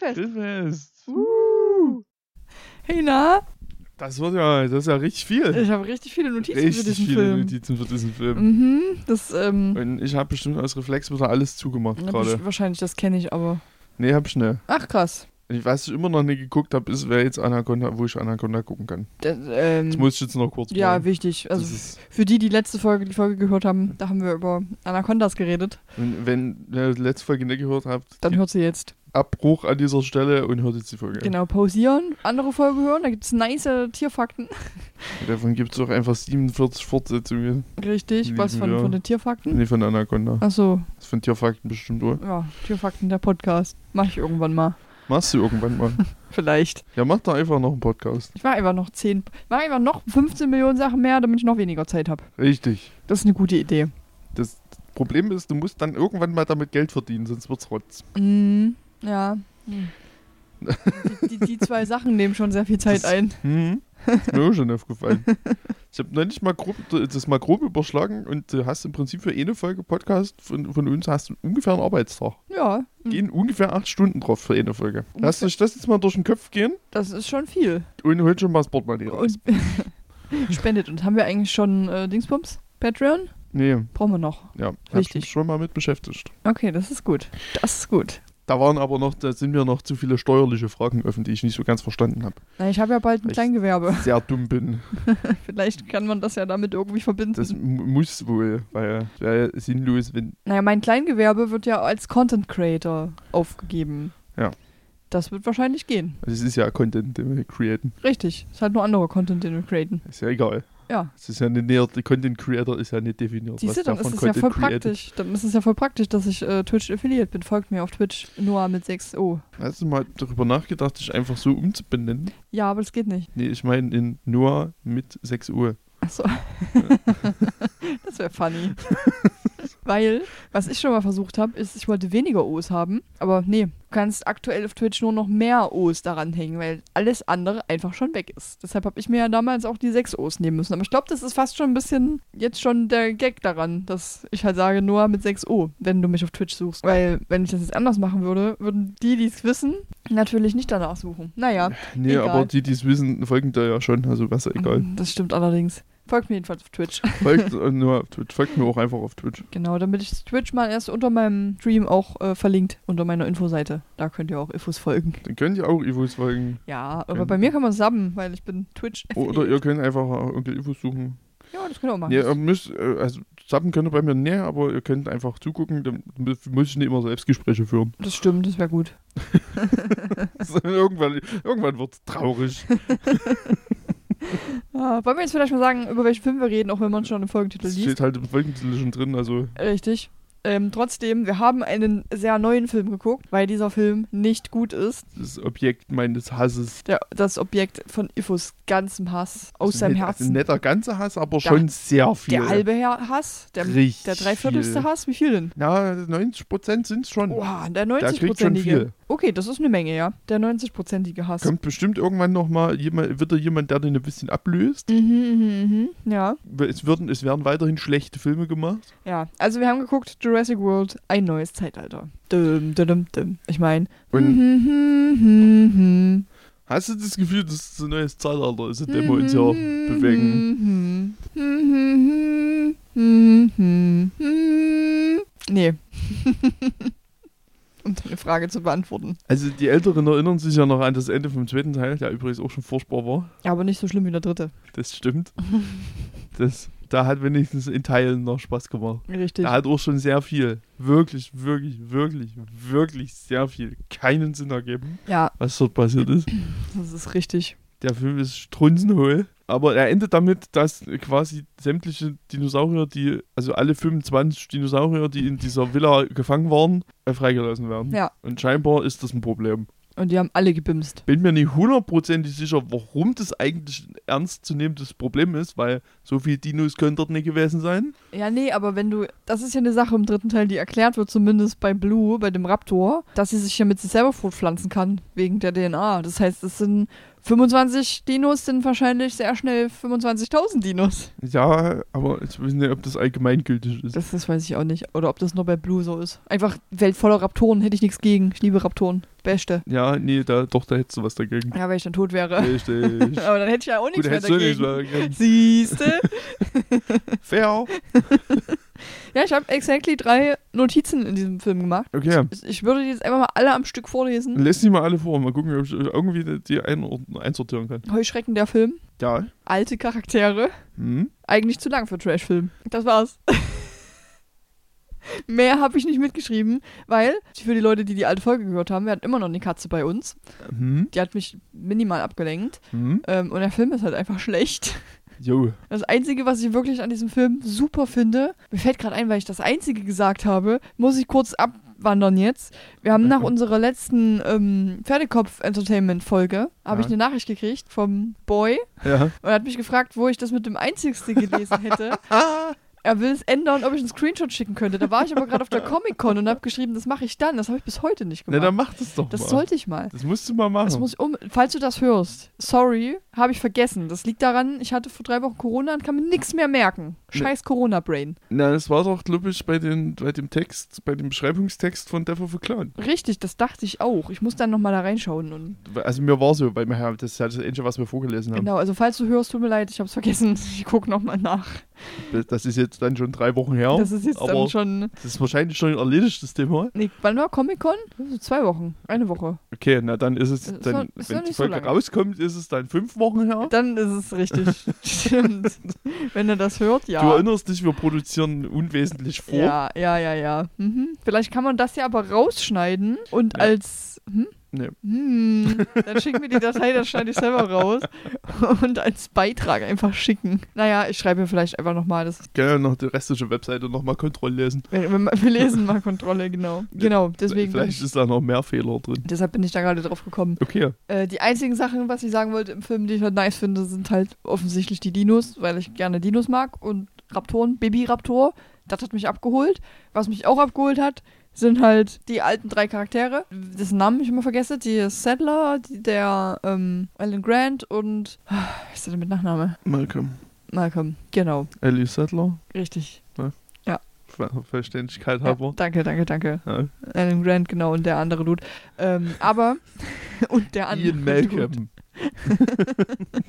Grillfest. Grillfest. Uh. Hey, na? Das wird ja, das ist ja richtig viel. Ich habe richtig viele Notizen für richtig diesen viele Film. Notizen für diesen Film. Mhm, das, ähm, Und ich habe bestimmt aus Reflex wieder alles zugemacht gerade. wahrscheinlich, das kenne ich aber. Nee, hab ich nicht. Ach, krass. Ich weiß, was ich immer noch nicht geguckt habe, ist, wer jetzt Anaconda, wo ich Anaconda gucken kann. Das, ähm, Das muss ich jetzt noch kurz ja, machen. wichtig. Also für die, die letzte Folge, die Folge gehört haben, da haben wir über Anacondas geredet. wenn, wenn ihr die letzte Folge nicht gehört habt, Dann hört sie jetzt. Abbruch an dieser Stelle und hört jetzt die Folge. Genau, pausieren, andere Folge hören, da gibt es nice Tierfakten. Und davon gibt es auch einfach 47 Fortsetzungen. Richtig, was von, von den Tierfakten? Nee, von Anaconda. Achso, Das von Tierfakten bestimmt, oder? ja, Tierfakten, der Podcast. Mach ich irgendwann mal. Machst du irgendwann mal. Vielleicht. ja, mach doch einfach noch einen Podcast. Ich mache einfach noch 10, ich mache einfach noch 15 Millionen Sachen mehr, damit ich noch weniger Zeit habe. Richtig. Das ist eine gute Idee. Das Problem ist, du musst dann irgendwann mal damit Geld verdienen, sonst wird's rotz. Mhm, ja. Hm. Die, die, die zwei Sachen nehmen schon sehr viel Zeit Das- ein. Hm? Ist mir auch schon aufgefallen. Ich habe neulich mal grob, das mal grob überschlagen und du hast im Prinzip für eine Folge Podcast von, von uns hast du ungefähr einen Arbeitstag. Ja, hm, Gehen ungefähr acht Stunden drauf für eine Folge. Lass Ungefähr. euch das jetzt mal durch den Kopf gehen das ist schon viel. und holt schon mal das Portemonnaie raus. Und spendet. Und haben wir eigentlich schon äh, Dingsbums? Patreon? Nee, Brauchen wir noch. ja, Richtig. schon mal mit beschäftigt. Okay, das ist gut. Das ist gut. Da waren aber noch, da sind mir noch zu viele steuerliche Fragen offen, die ich nicht so ganz verstanden habe. Ich habe ja bald ein Echt? Kleingewerbe. Sehr dumm bin. Vielleicht kann man das ja damit irgendwie verbinden. Das mu- muss wohl, weil es wäre ja sinnlos, wenn. naja, mein Kleingewerbe wird ja als Content Creator aufgegeben. Ja. Das wird wahrscheinlich gehen. Also es ist ja Content, den wir createn. Richtig. Ist halt nur anderer Content, den wir createn. Ist ja egal. Ja. Es ist ja nicht näher, der Content Creator ist ja nicht definiert. Siehst du, dann ist es ja voll Content created. praktisch. Dann ist es ja voll praktisch, dass ich äh, Twitch Affiliate bin. Folgt mir auf Twitch Noah mit 6O. Hast du mal darüber nachgedacht, dich einfach so umzubenennen? Ja, aber das geht nicht. Nee, ich meine in Noah mit 6 Uhr. Achso. das wäre funny. Weil, was ich schon mal versucht habe, ist, ich wollte weniger O's haben. Aber nee, du kannst aktuell auf Twitch nur noch mehr O's daran hängen, weil alles andere einfach schon weg ist. Deshalb habe ich mir ja damals auch die 6 O's nehmen müssen. Aber ich glaube, das ist fast schon ein bisschen jetzt schon der Gag daran, dass ich halt sage, nur mit 6 O, wenn du mich auf Twitch suchst. Weil, wenn ich das jetzt anders machen würde, würden die, die es wissen, natürlich nicht danach suchen. Naja. Nee, Egal. aber die, die es wissen, folgen da ja schon. Also was egal. Das stimmt allerdings. Folgt mir jedenfalls auf Twitch. Folgt, äh, nur auf Twitch. Folgt mir auch einfach auf Twitch. Genau, damit ich Twitch mal erst unter meinem Stream auch äh, verlinkt, unter meiner Infoseite. Da könnt ihr auch Infos folgen. Dann könnt ihr auch Evos folgen. Ja, aber Können- bei mir kann man subben, weil ich bin Twitch. Oder ihr könnt einfach Onkel Evos suchen. Ja, das könnt ihr auch machen. Ja, ihr müsst, äh, also zappen könnt ihr bei mir näher, aber ihr könnt einfach zugucken. Dann mu- muss ich nicht immer Selbstgespräche führen. das stimmt, das wäre gut. irgendwann irgendwann wird es traurig. Ah, wollen wir jetzt vielleicht mal sagen, über welchen Film wir reden, auch wenn man schon im Folgentitel Das liest? steht halt im Folgentitel schon drin. Also Richtig. Ähm, trotzdem, wir haben einen sehr neuen Film geguckt, weil dieser Film nicht gut ist. das Objekt meines Hasses. Der, das Objekt von Ifus ganzem Hass aus Also seinem Herzen. Also nicht der ganze Hass, aber Der- schon sehr viel. der halbe Hass, der, Richtig der dreiviertelste. Hass, wie viel denn? Na, 90% sind es schon. Oha, der Der kriegt schon 90-prozentige. viel. Okay, das ist eine Menge, ja. Der 90-prozentige Hass. Kommt bestimmt irgendwann nochmal jemand, wieder jemand, der den ein bisschen ablöst. Mhm, mhm, mhm. Ja, Es, würden, es werden weiterhin schlechte Filme gemacht. ja. Also wir haben geguckt, Jurassic World, ein neues Zeitalter. Dum, dum, dum, dum. Ich meine. Und hast du das Gefühl, dass es ein neues Zeitalter ist, in dem wir uns ja bewegen? Nee. um deine Frage zu beantworten. Also die Älteren erinnern sich ja noch an das Ende vom zweiten Teil, der übrigens auch schon furchtbar war. Aber nicht so schlimm wie der dritte. Das stimmt. Das, da hat wenigstens in Teilen noch Spaß gemacht. Richtig. Der hat auch schon sehr viel, wirklich, wirklich, wirklich, wirklich sehr viel keinen Sinn ergeben, Ja, was dort passiert ist. das ist richtig. Der Film ist strunzenhohl. Aber er endet damit, dass quasi sämtliche Dinosaurier, die, also alle 25 Dinosaurier, die in dieser Villa gefangen waren, äh, freigelassen werden. Ja. Und scheinbar ist das ein Problem. Und die haben alle gebimst. Bin mir nicht hundertprozentig sicher, warum das eigentlich ein ernstzunehmendes Problem ist, weil so viele Dinos können dort nicht gewesen sein. Ja, nee, aber wenn du. Das ist ja eine Sache im dritten Teil, die erklärt wird, zumindest bei Blue, bei dem Raptor, dass sie sich ja mit sich selber fortpflanzen kann, wegen der DNA. Das heißt, es sind 25 Dinos sind wahrscheinlich sehr schnell 25.000 Dinos. Ja, aber ich weiß nicht, ob das allgemeingültig ist. Das, das weiß ich auch nicht. Oder ob das nur bei Blue so ist. Einfach Welt voller Raptoren, hätte ich nichts gegen. Ich liebe Raptoren. Beste. Ja, nee, da, doch, da hättest du was dagegen. Ja, wenn ich dann tot wäre. Richtig. Aber dann hätte ich ja auch nichts Gut, mehr dagegen. Siehste? Fair. ja, ich habe exactly drei Notizen in diesem Film gemacht. Okay. Ich- Ich würde die jetzt einfach mal alle am Stück vorlesen. Lass die mal alle vor. Mal gucken, ob ich irgendwie die- einsortieren kann. Heuschrecken der Film. Ja. Alte Charaktere. Hm? Eigentlich zu lang für Trashfilm. Das war's. Mehr habe ich nicht mitgeschrieben, weil für die Leute, die die alte Folge gehört haben, wir hatten immer noch eine Katze bei uns. Hm? Die hat mich minimal abgelenkt. Hm? Ähm, und der Film ist halt einfach schlecht. Jo. Das Einzige, was ich wirklich an diesem Film super finde, mir fällt gerade ein, weil ich das Einzige gesagt habe, muss ich kurz abwandern jetzt. Wir haben nach unserer letzten ähm, Pferdekopf-Entertainment-Folge, habe Ja. ich eine Nachricht gekriegt vom Boy Ja. und er hat mich gefragt, wo ich das mit dem Einzigste gelesen hätte. Er will es ändern, ob ich einen Screenshot schicken könnte. Da war ich aber gerade auf der Comic-Con und habe geschrieben, das mache ich dann. Das habe ich bis heute nicht Na, gemacht. dann mach das doch das mal. sollte ich mal. Das musst du mal machen. Das muss ich um, falls du das hörst, sorry, habe ich vergessen. Das liegt daran, ich hatte vor drei Wochen Corona und kann mir nichts mehr merken. Scheiß Corona-Brain. Na, das war doch, glaube ich, bei, den, bei dem Text, bei dem Beschreibungstext von Death of a Clown. Richtig, das dachte ich auch. Ich muss dann nochmal da reinschauen. Und Also mir war so, weil wir haben, das ist ja das Einzige, was wir vorgelesen haben. genau, also falls du hörst, tut mir leid, ich habe es vergessen. Ich gucke nochmal nach. Das ist jetzt dann schon drei Wochen her. das ist jetzt aber dann schon. das ist wahrscheinlich schon erledigt, das Thema. Nee, wann war Comic-Con? So zwei Wochen. Eine Woche. Okay, na dann ist es, Ist dann, noch- ist wenn die so Folge lange. rauskommt, ist es dann fünf Wochen her. Dann ist es richtig. Stimmt. Wenn er das hört, ja. Du erinnerst dich, wir produzieren unwesentlich vor. Ja, ja, ja, ja. Mhm. Vielleicht kann man das ja aber rausschneiden und Ja. als. Hm? Nee. Hm. Dann schick mir die Datei, dann schneide ich selber raus und als Beitrag einfach schicken. Naja, ich schreibe mir vielleicht einfach nochmal. Das ja noch die restliche Webseite nochmal Kontroll lesen. wir, wir wir lesen mal Kontrolle, genau. Genau, deswegen. Vielleicht ich, ist da noch mehr Fehler drin. deshalb bin ich da gerade drauf gekommen. Okay. Äh, die einzigen Sachen, was ich sagen wollte im Film, die ich halt nice finde, sind halt offensichtlich die Dinos, weil ich gerne Dinos mag und Raptoren, Baby-Raptor. Das hat mich abgeholt. Was mich auch abgeholt hat, sind halt die alten drei Charaktere, dessen Namen ich immer vergesse. Die Settler, die, der ähm, Alan Grant und. ah, Was ist der denn mit Nachname? Malcolm. Malcolm. Genau, Ellie Settler. richtig. Ver- Verständlichkeit Ja, halber. danke, danke, danke. Ja. Alan Grant, genau, und der andere Dude. Ähm, aber. und der andere. Ian. Malcolm.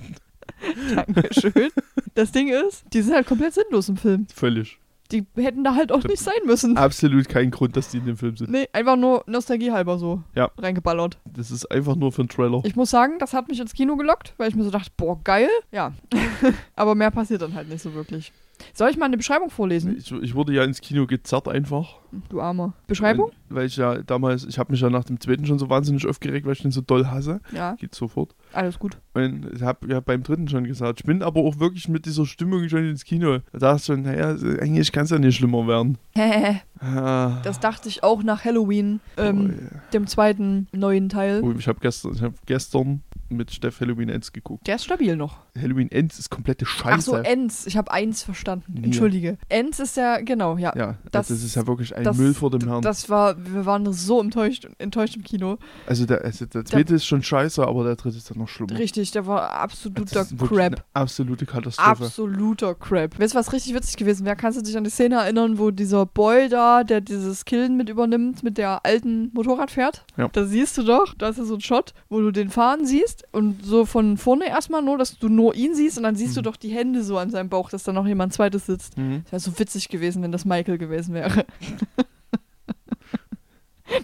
Dankeschön. Das Ding ist, die sind halt komplett sinnlos im Film. Völlig. Die hätten da halt auch nicht sein müssen. Absolut kein Grund, dass die in dem Film sind. Nee, einfach nur Nostalgie halber so Ja. reingeballert. Das ist einfach nur für einen Trailer. Ich muss sagen, das hat mich ins Kino gelockt, weil ich mir so dachte, boah, geil. Ja. Aber mehr passiert dann halt nicht so wirklich. Soll ich mal eine Beschreibung vorlesen? Ich, ich wurde ja ins Kino gezerrt einfach. Du Armer. Beschreibung? Weil, weil ich ja damals, ich habe mich ja nach dem zweiten schon so wahnsinnig aufgeregt, weil ich den so doll hasse. Ja, Geht sofort. alles gut. Und ich habe ja beim dritten schon gesagt, ich bin aber auch wirklich mit dieser Stimmung schon ins Kino. Da dachte ich schon, naja, eigentlich kann es ja nicht schlimmer werden. Ah. Das dachte ich auch nach Halloween, ähm, oh, ja. dem zweiten neuen Teil. oh, ich habe gestern, ich hab gestern mit Steff Halloween Ends geguckt. Der ist stabil noch. Halloween Ends ist komplette Scheiße. Ach so, Ends. Ich habe eins verstanden. Nee. Entschuldige. Ends ist ja, genau, ja. ja, das- das, ist ja wirklich ein das- Müll vor dem Herrn. Das war, wir waren so enttäuscht, enttäuscht im Kino. also, der, also der zweite ist schon scheiße, aber der dritte ist dann noch schlimmer. Richtig, der war absoluter Crap. Absolute Katastrophe. Absoluter Crap. Weißt du, was richtig witzig gewesen wäre? Kannst du dich an die Szene erinnern, wo dieser Boy da, der dieses Killen mit übernimmt, mit der alten Motorrad fährt? Ja. Da siehst du doch, da ist ja so ein Shot, wo du den fahren siehst und so von vorne erstmal nur, dass du nur ihn siehst und dann siehst du Mhm. doch die Hände so an seinem Bauch, dass da noch jemand zweites sitzt. Mhm. Das wäre so witzig gewesen, wenn das Michael gewesen wäre.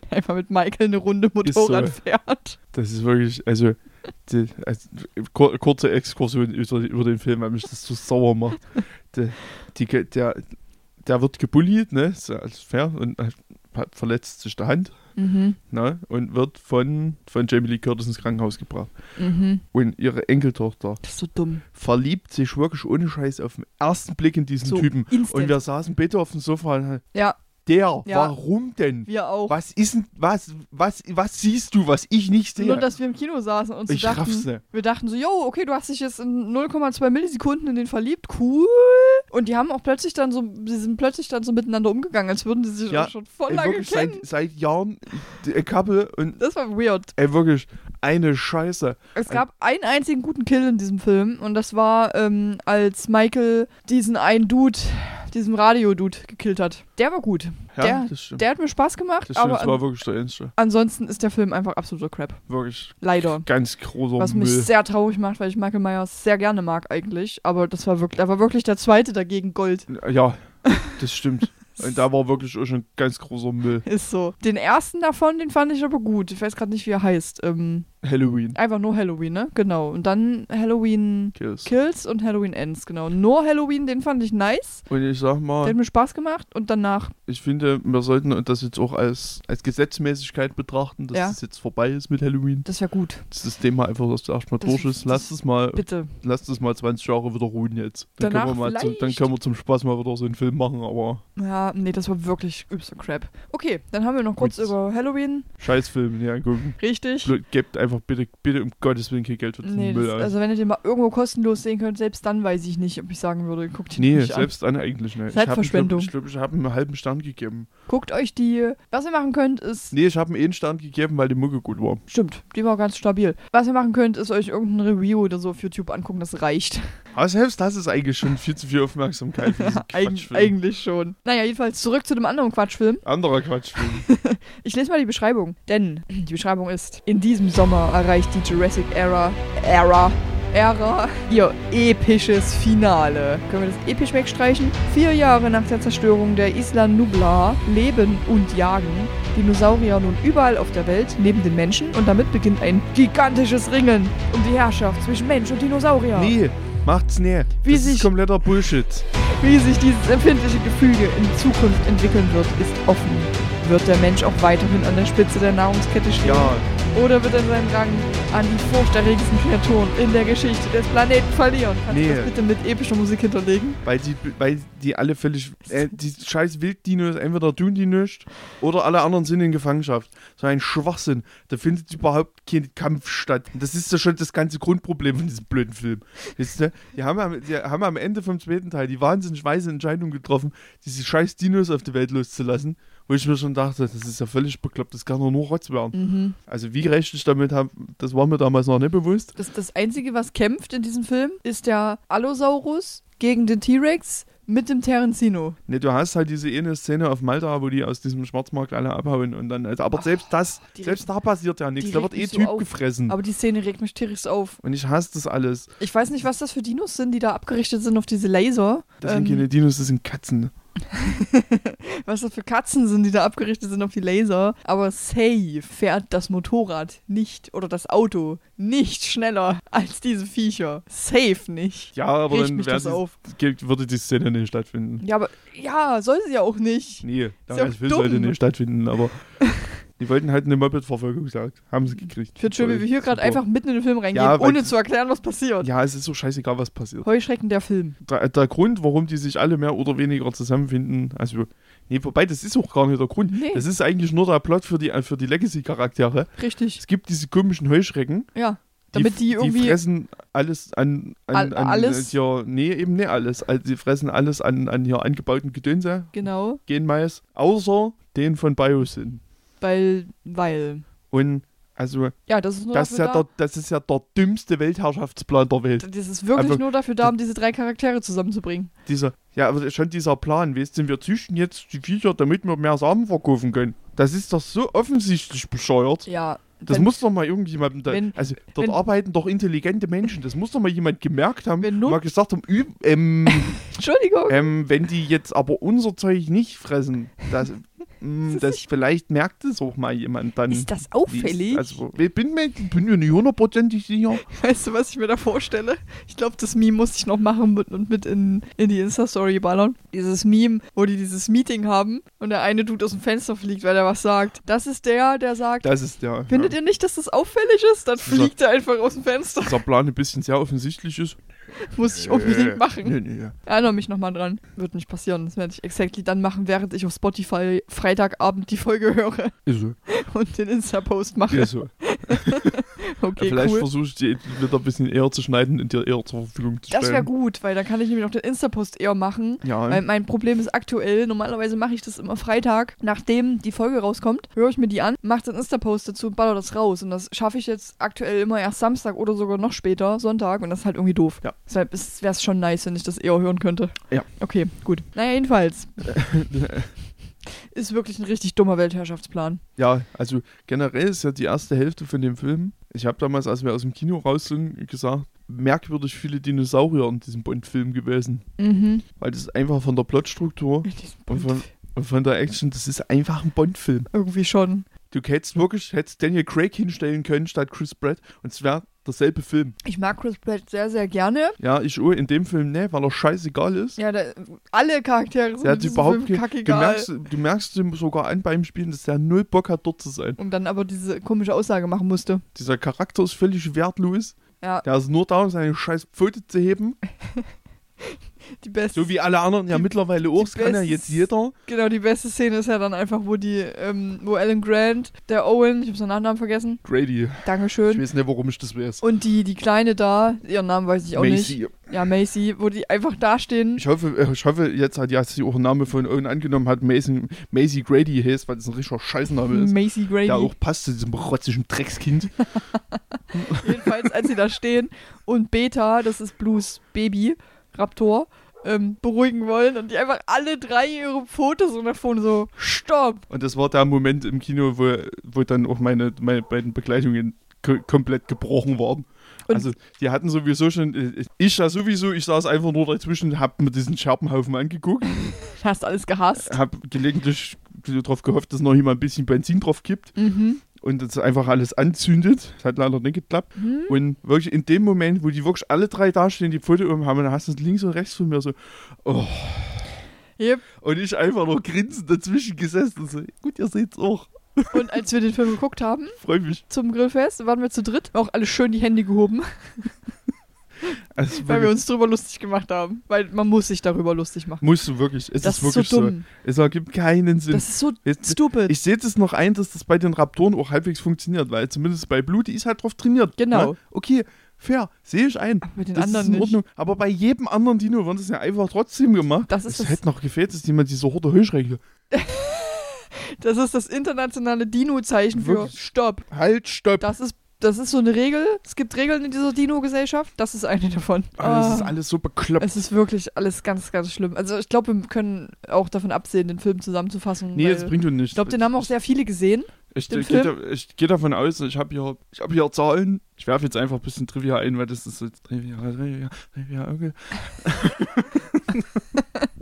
Einfach mit Michael eine Runde Motorrad so. fährt. Das ist wirklich, also, die, also kur kurze Exkursion über, über den Film, weil mich das so sauer macht. Die, die, der, der wird gebullied, ne, ist alles fair, und hat- verletzt sich der Hand, Mhm. ne, und wird von, von Jamie Lee Curtis ins Krankenhaus gebracht. Mhm. Und ihre Enkeltochter so verliebt sich wirklich ohne Scheiß auf den ersten Blick in diesen So Typen. instant. Und wir saßen bitte auf dem Sofa und Ja, der, Ja. warum denn? wir auch. Was ist denn, was, was, was siehst du, was ich nicht sehe? Nur, dass wir im Kino saßen und so ich raff's dachten, nicht. wir dachten so, yo, okay, du hast dich jetzt in 0,2 Millisekunden in den verliebt, cool. Und die haben auch plötzlich dann so, sie sind plötzlich dann so miteinander umgegangen, als würden sie sich Ja, schon voll Ey, lange wirklich kennen. seit, seit Jahren die Couple und Das war weird. ey, wirklich eine Scheiße. Es gab einen einzigen guten Kill in diesem Film und das war, ähm, als Michael diesen einen Dude, diesen Radio-Dude gekillt hat. Der war gut. Ja, Der- das stimmt. Der hat mir Spaß gemacht, das stimmt, aber das war wirklich der Ernste. ansonsten ist der Film einfach absoluter Crap. Wirklich Leider. ganz großer Was mich Müll. sehr traurig macht, weil ich Michael Myers sehr gerne mag eigentlich. Aber das war wirklich, da war wirklich der zweite dagegen Gold. Ja, das stimmt. Und da war wirklich auch schon ganz großer Müll. Ist so. Den ersten davon, den fand ich aber gut. Ich weiß gerade nicht, wie er heißt. Ähm, Halloween. einfach nur Halloween, ne? Genau. Und dann Halloween Kills. Kills und Halloween Ends, genau. Nur Halloween, den fand ich nice. Und ich sag Der mal, hat mir Spaß gemacht. Und danach, ich finde, wir sollten das jetzt auch als, als Gesetzmäßigkeit betrachten, dass Ja. das jetzt vorbei ist mit Halloween. das wäre gut. Dass das Thema einfach das erstmal Das- durch ist. Lass das- es mal, Bitte. lass es mal 20 Jahre wieder ruhen jetzt. Dann, Danach können wir, mal zu, dann können wir zum Spaß mal wieder so einen Film machen, aber Ja, nee, das war wirklich übster Crap. Okay, dann haben wir noch kurz über Halloween. Scheißfilm nicht angucken. Richtig. Gebt einfach bitte, bitte um Gottes Willen kein Geld für diesen Nee, Müll das, also wenn ihr den mal irgendwo kostenlos sehen könnt, selbst dann weiß ich nicht, ob ich sagen würde, guckt ihn Nee, nicht an. selbst dann eigentlich nicht. Zeitverschwendung. Ich glaube, ich, glaub, ich habe einen halben Stern gegeben. Guckt euch die. Was ihr machen könnt, ist. Nee, ich habe einen Stern gegeben, weil die Mucke gut war. Stimmt, die war ganz stabil. Was ihr machen könnt, ist euch irgendein Review oder so auf YouTube angucken, das reicht. Aber selbst das ist eigentlich schon viel zu viel Aufmerksamkeit für diesen Eig eigentlich schon. Naja, jedenfalls zurück zu dem anderen Quatschfilm. Anderer Quatschfilm. Ich lese mal die Beschreibung. Denn die Beschreibung ist: In diesem Sommer erreicht die Jurassic Era. Era. Ära ihr episches Finale. Können wir das episch wegstreichen? Vier Jahre nach der Zerstörung der Isla Nublar leben und jagen Dinosaurier nun überall auf der Welt neben den Menschen und damit beginnt ein gigantisches Ringen um die Herrschaft zwischen Mensch und Dinosaurier. Nee, macht's. Wie das sich- ist kompletter Bullshit. Wie sich dieses empfindliche Gefüge in Zukunft entwickeln wird, ist offen. Wird der Mensch auch weiterhin an der Spitze der Nahrungskette stehen? Ja, Oder wird er seinen Rang an die furchterregendsten Kreaturen in der Geschichte des Planeten verlieren? Kannst Nee. du das bitte mit epischer Musik hinterlegen? weil die, weil die alle völlig. Äh, die scheiß Wilddinos, entweder tun die nichts oder alle anderen sind in Gefangenschaft. So ein Schwachsinn. Da findet überhaupt kein Kampf statt. Das ist ja schon das ganze Grundproblem von diesem blöden Film. Weißt du? Die haben, am- die haben am Ende vom zweiten Teil die wahnsinnig weise Entscheidung getroffen, diese scheiß Dinos auf die Welt loszulassen. Wo ich mir schon dachte, das ist ja völlig bekloppt, das kann doch nur Rotz werden. Mhm. Also wie recht ich damit habe, das war mir damals noch nicht bewusst. Das, das Einzige, was kämpft in diesem Film, ist der Allosaurus gegen den T-Rex mit dem Terenzino. Ne, du hast halt diese eine Szene auf Malta, wo die aus diesem Schwarzmarkt alle abhauen und dann, also, aber selbst das, selbst da passiert ja nichts, da wird eh so Typ auf. gefressen. Aber die Szene regt mich tierisch auf. und ich hasse das alles. Ich weiß nicht, was das für Dinos sind, die da abgerichtet sind auf diese Laser. Das sind Ähm, keine Dinos, das sind Katzen. was das für Katzen sind, die da abgerichtet sind auf die Laser. Aber safe fährt das Motorrad nicht oder das Auto nicht schneller als diese Viecher. Safe nicht. Ja, aber Riecht dann mich das die, auf. würde die Szene nicht stattfinden. Ja, aber ja, soll sie ja auch nicht. Nee, ja der auch Film sollte nicht stattfinden, aber die wollten halt eine Moped-Verfolgung gesagt. Haben sie gekriegt. Ich finde schön, wie wir hier gerade einfach mitten in den Film reingehen, Ja, ohne zu erklären, was passiert. Ja, es ist so scheißegal, was passiert. Heuschrecken der Film. Der, der Grund, warum die sich alle mehr oder weniger zusammenfinden, also, nee, wobei, das ist auch gar nicht der Grund. Nee. Das ist eigentlich nur der Plot für die, äh, für die Legacy-Charaktere. Richtig. Es gibt diese komischen Heuschrecken, Ja. Damit die die irgendwie. fressen alles an, an, All- an alles? Äh, ja, nee, eben nicht alles. Also die fressen alles an, an hier angebauten Gedönse, genau. Genmais, außer den von Biosyn. Weil. Weil. Und also, Ja, das ist nur das ist, dafür ja da. der, das ist ja der dümmste Weltherrschaftsplan der Welt. Das ist wirklich Aber- nur dafür da, um diese drei Charaktere zusammenzubringen. Dieser, ja, aber schon dieser Plan, weißt du, wir züchten jetzt die Viecher, damit wir mehr Samen verkaufen können. Das ist doch so offensichtlich bescheuert. Ja. Das wenn, muss doch mal irgendjemand, da, wenn- also dort wenn- arbeiten doch intelligente Menschen, das muss doch mal jemand gemerkt haben, Wenn nur- mal gesagt haben, üb, ähm, Entschuldigung. ähm, wenn die jetzt aber unser Zeug nicht fressen, das, mh, ist das vielleicht merkt es auch mal jemand dann. ist das auffällig? Also, ich bin mir, bin mir nicht hundertprozentig sicher. Weißt du, was ich mir da vorstelle? Ich glaube, das Meme muss ich noch machen mit- und mit in, in die Insta-Story ballern. Dieses Meme, wo die dieses Meeting haben und der eine Dude aus dem Fenster fliegt, weil er was sagt. Das ist der, der sagt, Das ist der. findet ja, ihr nicht, dass das auffällig ist? Dann fliegt er einfach aus dem Fenster. dieser Plan ein bisschen sehr offensichtlich ist. Muss ich unbedingt machen. Nee, nee, ja. Erinnere mich nochmal dran. Wird nicht passieren. Das werde ich exactly dann machen, während ich auf Spotify Freitagabend die Folge höre Ist so. und den Insta-Post mache. Ist so. okay, Vielleicht cool. versuche ich die wieder ein bisschen eher zu schneiden und dir eher zur Verfügung zu Das wäre stellen. gut, weil dann kann ich nämlich noch den Insta-Post eher machen. Ja, Weil mein Problem ist aktuell, normalerweise mache ich das immer Freitag, nachdem die Folge rauskommt, höre ich mir die an, mache den Insta-Post dazu und baller das raus. Und das schaffe ich jetzt aktuell immer erst Samstag oder sogar noch später, Sonntag. Und das ist halt irgendwie doof. Ja. Deshalb wäre es schon nice, wenn ich das eher hören könnte. Ja. Okay, gut. Naja, jedenfalls. ist wirklich ein richtig dummer Weltherrschaftsplan. ja, also generell ist ja die erste Hälfte von dem Film. Ich habe damals, als wir aus dem Kino raus sind, gesagt, merkwürdig viele Dinosaurier in diesem Bond-Film gewesen. Mhm. Weil das ist einfach von der Plotstruktur und von, und von der Action, das ist einfach ein Bond-Film. Irgendwie schon. Du hättest wirklich, hättest Daniel Craig hinstellen können statt Chris Pratt und es wäre derselbe Film. Ich mag Chris Pratt sehr, sehr gerne. Ja, ich auch in dem Film, ne, weil er scheißegal ist. Ja, da, alle Charaktere sind Der hat überhaupt Film ke- du kackegal. merkst, du merkst ihm sogar an beim Spielen, dass der null Bock hat, dort zu sein. Und dann aber diese komische Aussage machen musste. Dieser Charakter ist völlig wertlos. Ja, Der ist nur da, um seine scheiß Pfote zu heben. die beste. So wie alle anderen ja Die- mittlerweile auch. Das kann ja jetzt jeder. Genau, die beste Szene ist ja dann einfach, wo die, ähm, wo Alan Grant, der Owen, ich habe seinen Nachnamen vergessen, Grady. Ich Dankeschön. weiß nicht, warum ich das weiß. Und die, die Kleine da, ihren Namen weiß ich auch nicht. Macy. Ja, Macy, wo die einfach dastehen. Ich hoffe, äh, ich hoffe, jetzt hat ja sie auch einen Namen von Owen angenommen hat, Macy, Macy Grady heißt, weil das ein richtiger Scheißname ist. Macy Grady. Der auch passt zu diesem rotzigen Dreckskind. Jedenfalls, als sie da stehen und Beta, das ist Blues Baby, Raptor, ähm, beruhigen wollen und die einfach alle drei ihre Fotos so nach vorne so, stopp. Und das war der Moment im Kino, wo, wo dann auch meine, meine beiden Begleitungen ko komplett gebrochen waren. Und- also die hatten sowieso schon, äh, ich ja sowieso, ich saß einfach nur dazwischen, hab mir diesen Scherbenhaufen angeguckt, Hast alles gehasst. hab gelegentlich darauf gehofft, dass noch jemand ein bisschen Benzin drauf kippt Mhm. Und das einfach alles anzündet. Das hat leider nicht geklappt. Hm? Und wirklich in dem Moment, wo die wirklich alle drei dastehen, die Foto um haben, dann hast du links und rechts von mir so, oh. Yep. Und ich einfach nur grinsend dazwischen gesessen und so, gut, ihr seht's auch. Und als wir den Film geguckt haben, Freu mich. zum Grillfest, waren wir zu dritt, auch alle schön die Hände gehoben, Also weil wir uns drüber lustig gemacht haben. Weil man muss sich darüber lustig machen. musst du wirklich. Es das ist wirklich so dumm. Es ergibt keinen Sinn. Das ist so Jetzt- stupid. ich sehe das noch ein, dass das bei den Raptoren auch halbwegs funktioniert, weil zumindest bei Blue, die ist halt drauf trainiert. Genau. Ne? Okay, fair, sehe ich ein. Mit den das anderen ist in nicht. Ordnung. Aber bei jedem anderen Dino wird das ja einfach trotzdem gemacht. Das ist es das- hätte noch gefehlt, dass jemand diese Horde Heuschrecke. Das ist das internationale Dino-Zeichen für? Stopp. Halt, stopp. Das ist, das ist so eine Regel. Es gibt Regeln in dieser Dino-Gesellschaft. Das ist eine davon. Das ist Ah. alles so bekloppt. Es ist wirklich alles ganz, ganz schlimm. Also ich glaube, wir können auch davon absehen, den Film zusammenzufassen. Nee, das bringt uns nichts. ich glaube, den haben auch sehr viele gesehen. Ich, ich, ich gehe davon aus, ich habe hier, ich hab hier Zahlen. Ich werfe jetzt einfach ein bisschen Trivia ein, weil das ist so Trivia, Trivia, Trivia, okay.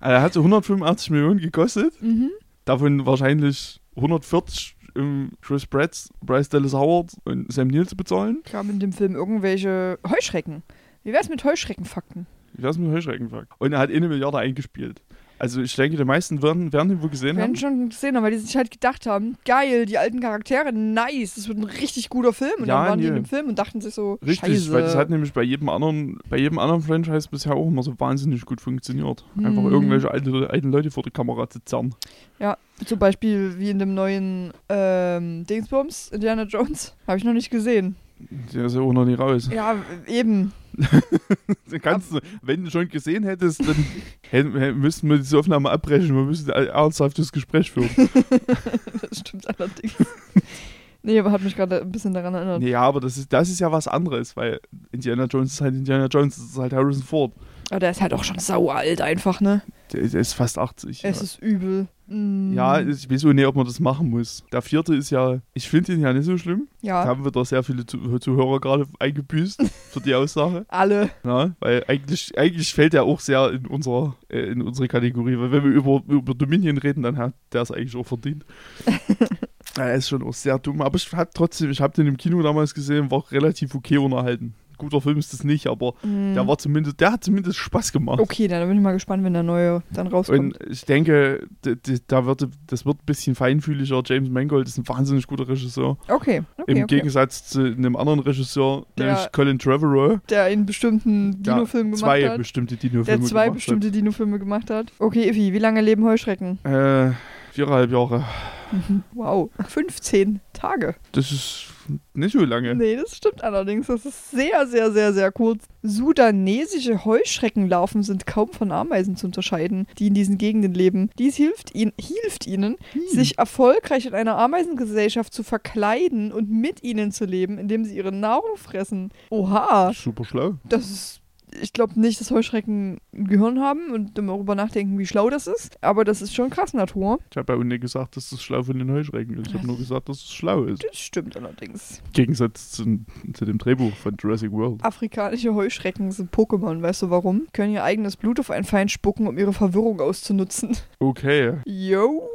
also er hat so 185 Millionen gekostet. Mhm. Davon wahrscheinlich 140 um Chris Pratt, Bryce Dallas Howard und Sam Neill zu bezahlen. Kamen in dem Film irgendwelche Heuschrecken. Wie wär's mit Heuschreckenfakten? Ich weiß mit Heuschreckenfakt. Und er hat eine Milliarde eingespielt. Also ich denke, die meisten werden, werden ihn wohl gesehen Wir haben. haben schon gesehen, weil die sich halt gedacht haben, geil, die alten Charaktere, nice, das wird ein richtig guter Film. Und Ja, dann waren die nee. in dem Film und dachten sich so, Richtig, scheiße. weil das hat nämlich bei jedem anderen, bei jedem anderen Franchise bisher auch immer so wahnsinnig gut funktioniert. Einfach Hm. irgendwelche alte, alten Leute vor die Kamera zu zerren. Ja, zum Beispiel wie in dem neuen ähm, Dingsbums, Indiana Jones. Habe ich noch nicht gesehen. Der ist ja auch noch nie raus. Ja, eben. Kannst du, wenn du schon gesehen hättest, dann hätten, müssten wir diese Aufnahme abbrechen. Wir müssen ein ernsthaftes Gespräch führen. das stimmt allerdings. nee, aber hat mich gerade ein bisschen daran erinnert. ja, aber das ist, das ist ja was anderes, weil Indiana Jones ist halt Indiana Jones, das ist halt Harrison Ford. Aber der ist halt auch schon sauer alt einfach, ne? Der, ist fast 80. Es ja. ist übel. Mm. ja, ich weiß auch nicht, ob man das machen muss. Der vierte ist ja, ich finde ihn ja nicht so schlimm. Da ja. haben wir da sehr viele Zu- Zuhörer gerade eingebüßt für die Aussage. Alle. Ja, weil eigentlich, eigentlich fällt er auch sehr in, unserer, äh, in unsere Kategorie. Weil wenn wir über, über Dominion reden, dann hat der es eigentlich auch verdient. er ist schon auch sehr dumm. Aber ich hab trotzdem, ich habe den im Kino damals gesehen, war relativ okay unterhalten. Guter Film ist das nicht, aber Mm. der war zumindest, der hat zumindest Spaß gemacht. Okay, dann bin ich mal gespannt, wenn der neue dann rauskommt. Und ich denke, da wird, das wird ein bisschen feinfühliger. James Mangold ist ein wahnsinnig guter Regisseur. okay, okay, Im okay. Gegensatz zu einem anderen Regisseur, Der- nämlich Colin Trevorrow. Der einen bestimmten Dino-Film gemacht zwei hat. bestimmte Dino-Filme Der zwei bestimmte Dino-Filme gemacht hat. Okay, Iffi, wie lange leben Heuschrecken? Äh, viereinhalb Jahre. Wow, 15 Tage. Das ist nicht so lange. Nee, das stimmt allerdings. Das ist sehr, sehr, sehr, sehr kurz. Sudanesische Heuschreckenlarven sind kaum von Ameisen zu unterscheiden, die in diesen Gegenden leben. Dies hilft, ihnen, hilft ihnen, sich erfolgreich in einer Ameisengesellschaft zu verkleiden und mit ihnen zu leben, indem sie ihre Nahrung fressen. Oha, Super schlau. das ist. Ich glaube nicht, dass Heuschrecken ein Gehirn haben und darüber nachdenken, wie schlau das ist. Aber das ist schon krass Natur. Ich habe ja auch nicht gesagt, dass das schlau von den Heuschrecken ist. Ich habe nur gesagt, dass es schlau ist. Das stimmt allerdings. Im Gegensatz zu, zu dem Drehbuch von Jurassic World. Afrikanische Heuschrecken sind Pokémon, weißt du warum? Können ihr eigenes Blut auf einen Feind spucken, um ihre Verwirrung auszunutzen. Okay. Yo!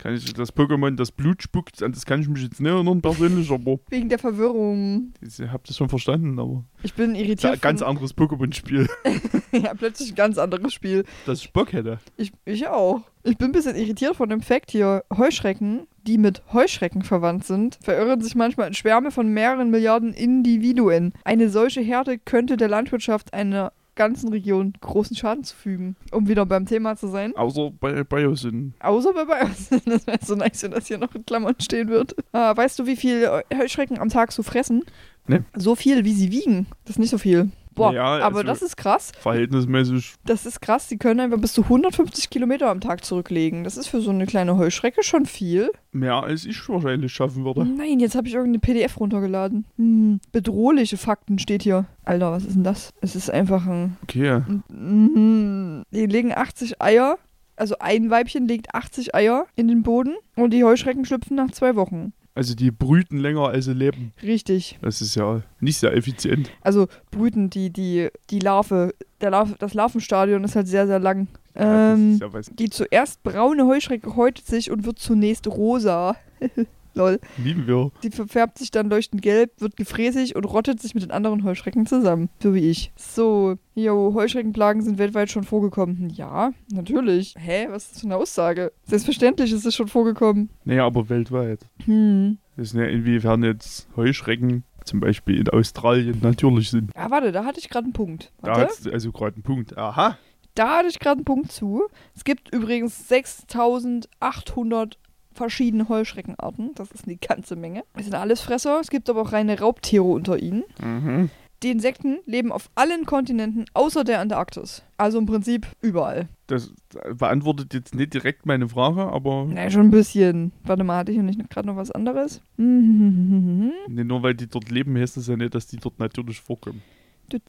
Kann ich das Pokémon, das Blut spuckt, an das kann ich mich jetzt nicht erinnern persönlich, aber Wegen der Verwirrung. ich habe das schon verstanden, aber Ich bin das ist irritiert. ein ganz anderes Pokémon-Spiel, ja, plötzlich ein ganz anderes Spiel. das ich Bock hätte. Ich, ich auch. Ich bin ein bisschen irritiert von dem Fakt hier. Heuschrecken, die mit Heuschrecken verwandt sind, verirren sich manchmal in Schwärme von mehreren Milliarden Individuen. Eine solche Herde könnte der Landwirtschaft einer ganzen Region großen Schaden zufügen. Um wieder beim Thema zu sein. Außer bei Biosyn. Außer bei Bayern. Das wäre so nice, wenn das hier noch in Klammern stehen wird. Ah, weißt du, wie viel Heuschrecken am Tag so fressen? Ne. So viel, wie sie wiegen. Das ist nicht so viel. Boah, Ja, aber also- das ist krass. Verhältnismäßig, Das ist krass. Sie können einfach bis zu 150 Kilometer am Tag zurücklegen. Das ist für so eine kleine Heuschrecke schon viel. mehr als ich wahrscheinlich schaffen würde. Nein, jetzt habe ich irgendeine PDF runtergeladen. Hm, bedrohliche Fakten steht hier. Alter, was ist denn das? Es ist einfach ein... Okay. Mhm. Die legen 80 Eier. Also ein Weibchen legt 80 Eier in den Boden und die Heuschrecken schlüpfen nach zwei Wochen. Also die brüten länger als sie leben. Richtig. Das ist ja nicht sehr effizient. Also brüten die, die, die Larve, der Larve, das Larvenstadion ist halt sehr, sehr lang. Ja, Ähm, ja die zuerst braune Heuschrecke häutet sich und wird zunächst rosa. Lol. lieben wir. Die verfärbt sich dann leuchtend gelb, wird gefräßig und rottet sich mit den anderen Heuschrecken zusammen. So wie ich. So, jo, Heuschreckenplagen sind weltweit schon vorgekommen. Ja, natürlich. Hä, was ist das für eine Aussage? Selbstverständlich ist es schon vorgekommen. Naja, aber weltweit. Hm. Das ist ja inwiefern jetzt Heuschrecken zum Beispiel in Australien natürlich sind. Ja, warte, da hatte ich gerade einen Punkt. Da Warte. hat also gerade einen Punkt. Aha. Da hatte ich gerade einen Punkt zu. Es gibt übrigens 6800 verschiedene Heuschreckenarten. Das ist eine ganze Menge. Es sind alles Fresser. Es gibt aber auch reine Raubtiere unter ihnen. Mhm. Die Insekten leben auf allen Kontinenten außer der Antarktis. Also im Prinzip überall. Das beantwortet jetzt nicht direkt meine Frage, aber Na, schon ein bisschen. Warte mal, hatte ich nicht gerade noch was anderes? Nicht nur weil die dort leben, heißt das ja nicht, dass die dort natürlich vorkommen.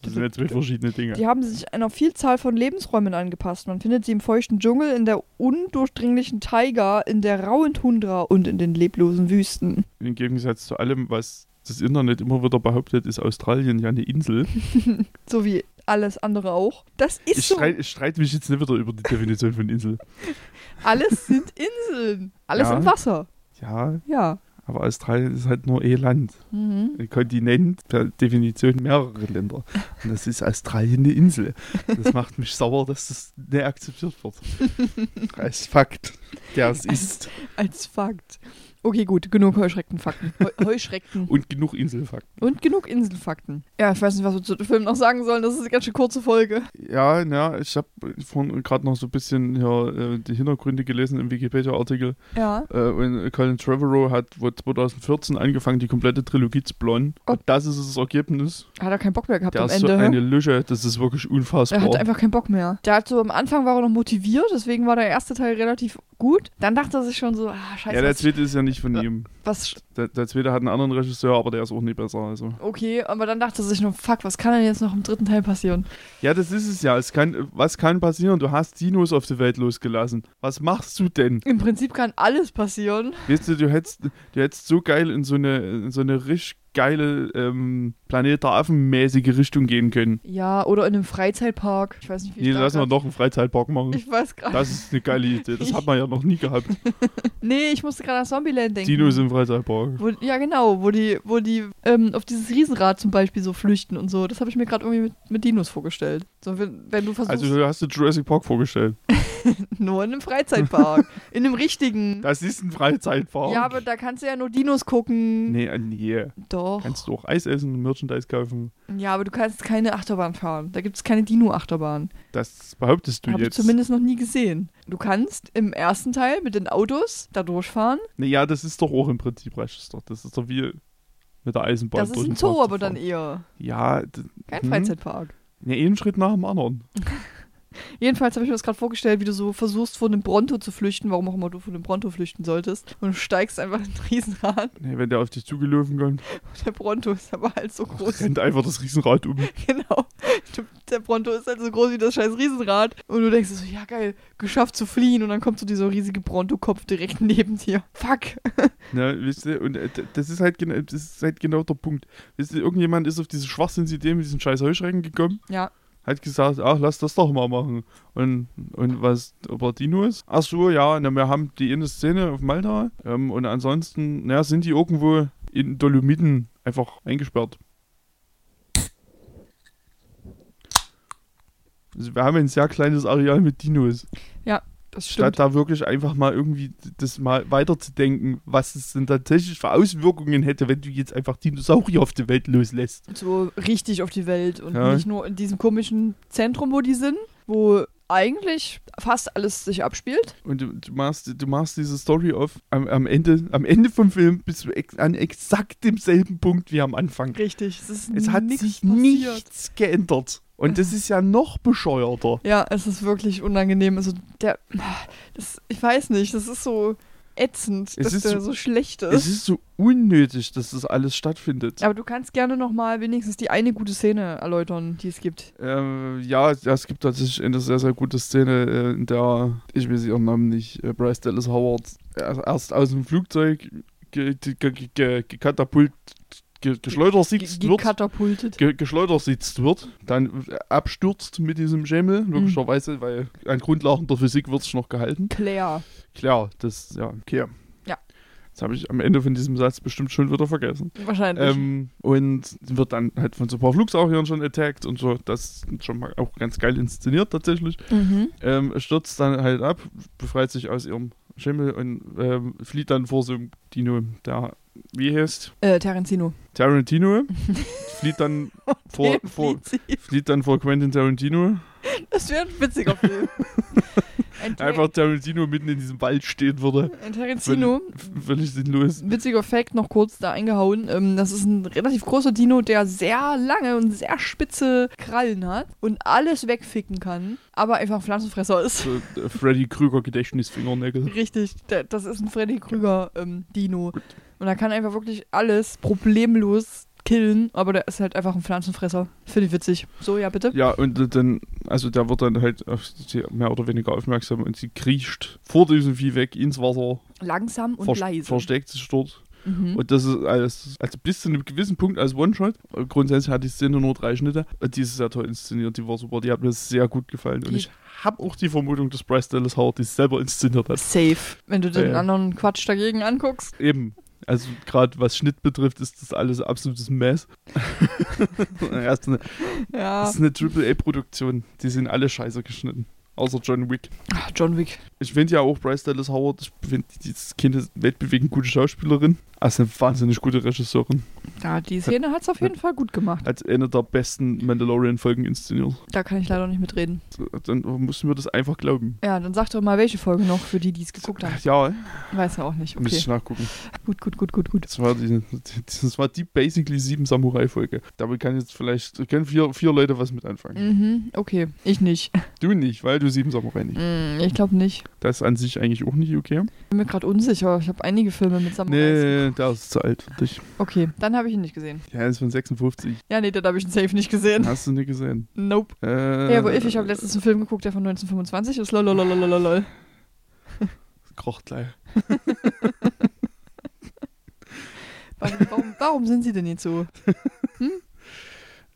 Das sind ja zwei verschiedene Dinge. Die haben sich einer Vielzahl von Lebensräumen angepasst. Man findet sie im feuchten Dschungel, in der undurchdringlichen Taiga, in der rauen Tundra und in den leblosen Wüsten. Im Gegensatz zu allem, was das Internet immer wieder behauptet, ist Australien ja eine Insel. So wie alles andere auch. Das ist Ich so. streit- ich streite mich jetzt nicht wieder über die Definition von Insel. Alles sind Inseln. Alles Ja. im Wasser. Ja, Ja. Aber Australien ist halt nur eh Land. Mhm. Ein Kontinent, per Definition mehrere Länder. Und das ist Australien eine Insel. Das macht mich sauer, dass das nicht akzeptiert wird. Als Fakt, der es ist. Als Fakt. Okay, gut, genug Heuschreckenfakten. Heu Heuschrecken. Und genug Inselfakten. Und genug Inselfakten. Ja, ich weiß nicht, was wir zu dem Film noch sagen sollen. Das ist eine ganz schön kurze Folge. Ja, ja, ich habe vorhin gerade noch so ein bisschen hier, äh, die Hintergründe gelesen im Wikipedia-Artikel. Ja. Äh, und Colin Trevorrow hat wohl 2014 angefangen, die komplette Trilogie zu planen. Oh. Und das ist das Ergebnis. Hat er keinen Bock mehr gehabt Der am ist so Ende. eine hä? Lüsche, das ist wirklich unfassbar. er hat einfach keinen Bock mehr. Der hat so am Anfang war er noch motiviert, deswegen war der erste Teil relativ gut. Dann dachte er sich schon so, ah, scheiße, ja, der zweite ist ja nicht von ihm. was Der, der zweite hat einen anderen Regisseur, aber der ist auch nie besser. Also. okay, aber dann dachte er sich nur, fuck, was kann denn jetzt noch im dritten Teil passieren? Ja, das ist es ja. Es kann, was kann passieren? Du hast Dinos auf die Welt losgelassen. Was machst du denn? Im Prinzip kann alles passieren. Weißt du, du hättest, du hättest so geil in so eine, in so eine richtig geile ähm, Planet der Affen-mäßige Richtung gehen können. Ja, oder in einem Freizeitpark. Ich weiß nicht, wie Nee, ich da lass mal grad- noch einen Freizeitpark machen. Ich weiß gerade. Das ist eine geile Idee. Das hat man ja noch nie gehabt. Nee, ich musste gerade an Zombieland denken. Dinos im Freizeitpark. Wo, ja, genau, wo die, wo die ähm, auf dieses Riesenrad zum Beispiel so flüchten und so. Das habe ich mir gerade irgendwie mit, mit Dinos vorgestellt. So, wenn, wenn du versuchst, Also du hast dir Jurassic Park vorgestellt. nur in einem Freizeitpark. in einem richtigen. Das ist ein Freizeitpark. Ja, aber da kannst du ja nur Dinos gucken. Nee, äh, nee. Doch. Kannst du auch Eis essen und Merchandise kaufen. Ja, aber du kannst keine Achterbahn fahren. Da gibt es keine Dino-Achterbahn. Das behauptest du Habe ich jetzt. zumindest noch nie gesehen. Du kannst im ersten Teil mit den Autos da durchfahren. Naja, das ist doch auch im Prinzip Rechtstoff. Das ist doch wie mit der Eisenbahn. Das ist ein Zoo, aber dann eher. Ja, Kein Hm. Freizeitpark. Ja, einen Schritt nach dem anderen. Jedenfalls habe ich mir das gerade vorgestellt, wie du so versuchst, von dem Bronto zu flüchten, warum auch immer du von dem Bronto flüchten solltest. Und du steigst einfach in ein Riesenrad. Nee, wenn der auf dich zugelaufen kommt, Und der Bronto ist aber halt so groß. rennt einfach das Riesenrad um. genau. Der Bronto ist halt so groß wie das scheiß Riesenrad. Und du denkst so, ja geil, geschafft zu fliehen. Und dann kommt so dieser riesige Bronto-Kopf direkt neben dir. Fuck. Ne, wisst ihr, und äh, das ist halt genau, das ist halt genau der Punkt. Wisst ihr, irgendjemand ist auf diese Schwachsinnsidee mit diesen scheiß Heuschrecken gekommen, Ja. Hat gesagt, ach, lass das doch mal machen. Und, und was über Dinos? Ach so, ja, na, wir haben die eine Szene auf Malta ähm, und ansonsten, naja, sind die irgendwo in Dolomiten einfach eingesperrt. Also wir haben ein sehr kleines Areal mit Dinos. Das Statt da wirklich einfach mal irgendwie das mal weiterzudenken, was es denn tatsächlich für Auswirkungen hätte, wenn du jetzt einfach Dinosaurier auf die Welt loslässt. So richtig auf die Welt. Und Ja. nicht nur in diesem komischen Zentrum, wo die sind, wo eigentlich fast alles sich abspielt. Und du, du, machst, du machst diese Story auf, am, am, Ende, am Ende vom Film bist du ex an exakt demselben Punkt wie am Anfang. Richtig. Es ist Es hat sich passiert. nichts geändert. Und das ist ja noch bescheuerter. Ja, es ist wirklich unangenehm. Also der, das, ich weiß nicht, das ist so ätzend, Es dass ist der so- so, schlecht Es ist. ist so unnötig, dass das alles stattfindet. Aber du kannst gerne noch mal wenigstens die eine gute Szene erläutern, die es gibt. Ähm, ja, ja, es gibt tatsächlich eine sehr, sehr gute Szene, äh, in der, ich weiß ihren Namen nicht, äh, Bryce Dallas Howard er- erst aus dem Flugzeug ge ge ge ge gekatapult, ge geschleudert sitzt wird. Gekatapultet. Ge geschleudert sitzt wird, dann abstürzt mit diesem Schemmel, logischerweise, weil an Grundlagen der Physik wird es noch gehalten. Claire. Klar, das, ja, okay. Ja. Das habe ich am Ende von diesem Satz bestimmt schon wieder vergessen. Wahrscheinlich. Ähm, und wird dann halt von so ein paar Flugsauriern schon attacked und so. Das ist schon mal auch ganz geil inszeniert tatsächlich. mhm. Ähm, stürzt dann halt ab, befreit sich aus ihrem Schimmel und ähm, flieht dann vor so einem Dino, der, wie heißt? äh, Tarantino. Tarantino. flieht dann vor, vor, flieht dann vor Quentin Tarantino. Das wäre ein witziger Film. ein, Einfach Tarantino mitten in diesem Wald stehen würde. ein Tarantino. Völlig, völlig sinnlos. Witziger Fact noch kurz da eingehauen. Ähm, das ist ein relativ großer Dino, der sehr lange und sehr spitze Krallen hat und alles wegficken kann, aber einfach ein Pflanzenfresser ist. So, äh, Freddy Krüger Gedächtnisfingernägel. Richtig, das ist ein Freddy Krüger ähm, Dino. Und er kann einfach wirklich alles problemlos killen, aber der ist halt einfach ein Pflanzenfresser. Finde ich witzig. So, ja, bitte. Ja, und äh, dann, also der wird dann halt mehr oder weniger aufmerksam und sie kriecht vor diesem Vieh weg ins Wasser, Langsam und vers leise. versteckt sich dort. Mhm. Und das ist alles, also bis zu einem gewissen Punkt als One-Shot. Äh, Grundsätzlich hat die Szene nur drei Schnitte. Und die ist sehr toll inszeniert, die war super, die hat mir sehr gut gefallen. Und Die- ich habe auch die Vermutung, dass Bryce Dallas Howard die selber inszeniert hat. Safe. Wenn du den ja. anderen Quatsch dagegen anguckst. Eben. Also gerade was Schnitt betrifft, ist das alles absolutes Mess. ja, ist eine, Ja. das ist eine Triple-A-Produktion. Die sind alle scheiße geschnitten. Außer John Wick. Ach, John Wick. Ich finde ja auch Bryce Dallas Howard, ich finde dieses Kind ist weltbewegend gute Schauspielerin. Also eine wahnsinnig gute Regisseurin. Ja, die Szene hat es auf jeden Fall gut gemacht. Hat eine der besten Mandalorian-Folgen inszeniert. Da kann ich leider nicht mitreden. Dann mussten wir das einfach glauben. Ja, dann sag doch mal, welche Folge noch für die, die es geguckt haben. Ja, Weiß ja auch nicht. muss Okay. ich nachgucken. Gut, gut, gut, gut, gut. Das war die, das war die basically sieben Samurai-Folge. Damit kann jetzt vielleicht, können vier, vier Leute was mit anfangen. Mhm, okay. Ich nicht. Du nicht, weil du sieben Samurai nicht. Mm, ich glaube nicht. Das ist an sich eigentlich auch nicht okay. Ich bin mir gerade unsicher. Ich habe einige Filme mit Samurais. Nee, der ist zu alt für dich. Okay, dann habe ich ihn nicht gesehen. Ja, ist von 56. Ja, nee, den habe ich ihn safe nicht gesehen. Hast du nicht gesehen? Nope. Äh, Ja, aber ich, ich habe letztens einen Film geguckt, der von 1925 ist. Lolololololol. Kroch gleich. Warum, warum, warum sind sie denn jetzt so?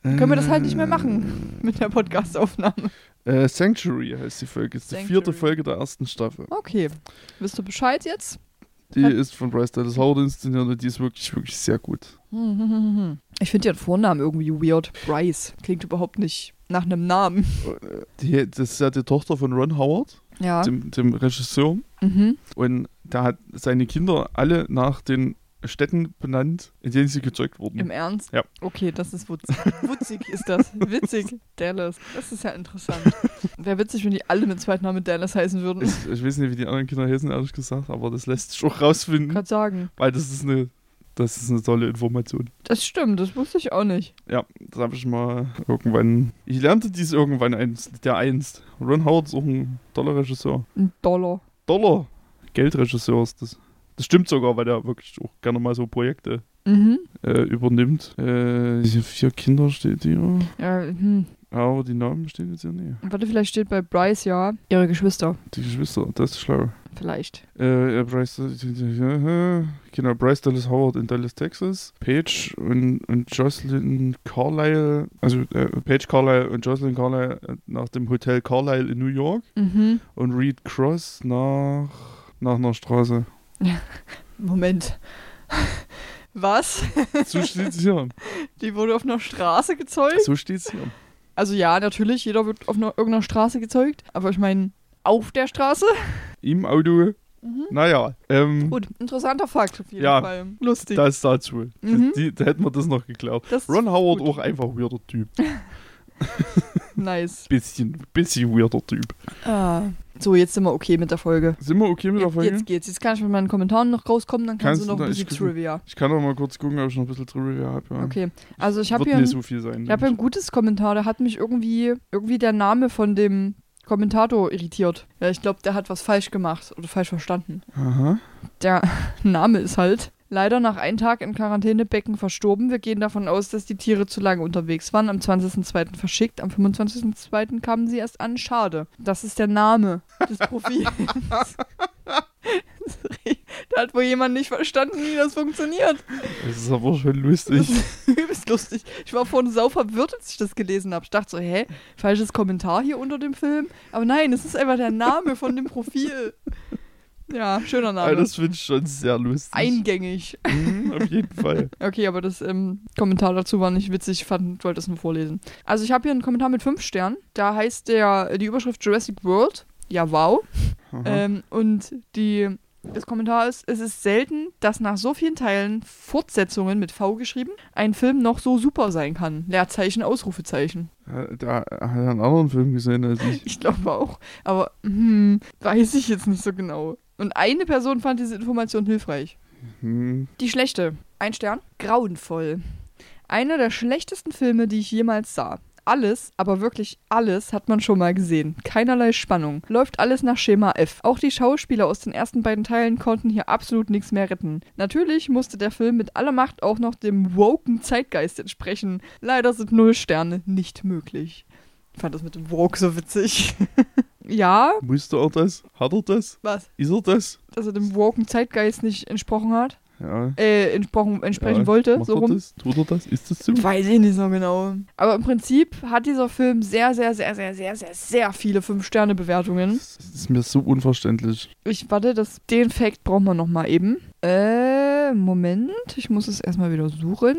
Können wir das halt nicht mehr machen mit der Podcastaufnahme. Äh, Sanctuary heißt die Folge. Ist die Sanctuary. vierte Folge der ersten Staffel. Okay. Wisst du Bescheid jetzt? Die ist von Bryce Dallas Howard inszeniert und die ist wirklich, wirklich sehr gut. Ich finde ihren Vornamen irgendwie weird. Bryce. Klingt überhaupt nicht nach einem Namen. Die, das ist ja die Tochter von Ron Howard, Ja. dem, dem Regisseur. Mhm. Und der hat seine Kinder alle nach den Städten benannt, in denen sie gezeugt wurden. Im Ernst? Ja. Okay, das ist witzig. Witzig ist das. Witzig. Dallas. Das ist ja interessant. Wäre witzig, wenn die alle mit zweiten Namen Dallas heißen würden. Ich, ich weiß nicht, wie die anderen Kinder heißen, ehrlich gesagt, aber das lässt sich auch rausfinden, Gerade sagen. weil das ist eine, das ist eine tolle Information. Das stimmt, das wusste ich auch nicht. Ja, das habe ich mal irgendwann. Ich lernte dies irgendwann einst, der einst. Ron Howard ist auch ein toller Regisseur. Ein Dollar. Dollar Geldregisseur ist das. Das stimmt sogar, weil der wirklich auch gerne mal so Projekte Mhm. äh, übernimmt. Äh, diese vier Kinder steht hier. Ja, hm. Aber die Namen stehen jetzt hier nicht. Warte, vielleicht steht bei Bryce ja ihre Geschwister. Die Geschwister, das ist schlau. Vielleicht. Äh, äh, Bryce, äh, genau, Bryce Dallas Howard in Dallas, Texas. Paige und, und Jocelyn Carlyle, also äh, Paige Carlyle und Jocelyn Carlyle äh, nach dem Hotel Carlyle in New York. Mhm. Und Reed Cross nach, nach einer Straße. Moment. Was? So steht's hier. Die wurde auf einer Straße gezeugt? So steht's hier. Also ja, natürlich, jeder wird auf einer, irgendeiner Straße gezeugt. Aber ich meine, auf der Straße? Im Auto. Mhm. Naja, ähm, Gut, interessanter Fakt auf jeden Ja, Fall. Lustig. das dazu. Mhm. Die, da hätten wir das noch geklärt. Das Ron Howard gut. auch einfach weirder Typ. Nice. Bisschen, bisschen weirder Typ. Ah. So, jetzt sind wir okay mit der Folge. Sind wir okay mit der Folge? jetzt geht's. Jetzt kann ich mit meinen Kommentaren noch rauskommen, dann kannst, Kannst du noch ein bisschen ich- Trivia. Ich kann doch mal kurz gucken, ob ich noch ein bisschen Trivia habe. Ja. Okay. Also ich habe hier, nicht ein, so viel sein. ich hab hier ein gutes Kommentar, da hat mich irgendwie, irgendwie der Name von dem Kommentator irritiert. Ja, ich glaube, der hat was falsch gemacht oder falsch verstanden. Aha. Der Name ist halt leider nach einem Tag im Quarantänebecken verstorben. Wir gehen davon aus, dass die Tiere zu lange unterwegs waren. Am 20.02. verschickt, am 25.02. kamen sie erst an. Schade. Das ist der Name des Profils. da hat wohl jemand nicht verstanden, wie das funktioniert. Das ist aber schon lustig. Übelst lustig. Ich war vorhin sau verwirrt, als ich das gelesen habe. Ich dachte so, hä, falsches Kommentar hier unter dem Film. Aber nein, es ist einfach der Name von dem Profil. Ja, schöner Name. Aber das finde ich schon sehr lustig. Eingängig. Mhm, auf jeden Fall. Okay, aber das ähm, Kommentar dazu war nicht witzig. Ich fand, wollte es nur vorlesen. Also ich habe hier einen Kommentar mit fünf Sternen. Da heißt der die Überschrift Jurassic World. Ja, wow. Ähm, und die, das Kommentar ist, es ist selten, dass nach so vielen Teilen Fortsetzungen mit V geschrieben ein Film noch so super sein kann. Leerzeichen, Ausrufezeichen. Da hat er einen anderen Film gesehen als ich. Ich glaube auch. Aber hm, weiß ich jetzt nicht so genau. Und eine Person fand diese Information hilfreich. Hm. Die schlechte. Ein Stern. Grauenvoll. Einer der schlechtesten Filme, die ich jemals sah. Alles, aber wirklich alles hat man schon mal gesehen. Keinerlei Spannung. Läuft alles nach Schema F. Auch die Schauspieler aus den ersten beiden Teilen konnten hier absolut nichts mehr retten. Natürlich musste der Film mit aller Macht auch noch dem woken Zeitgeist entsprechen. Leider sind null Sterne nicht möglich. Ich fand das mit dem Woke so witzig. ja, Musste er das? Hat er das? was? Ist er das? Dass er dem woken Zeitgeist nicht entsprochen hat? Ja. Äh, entsprochen, entsprechen ja. wollte, Macht so er rum. das? Tut er das? Ist das so? Weiß ich nicht so genau. Aber im Prinzip hat dieser Film sehr, sehr, sehr, sehr, sehr, sehr, sehr viele 5-Sterne-Bewertungen. Das ist mir so unverständlich. Ich warte, das, den Fact brauchen wir nochmal eben. Äh, Moment. Ich muss es erstmal wieder suchen.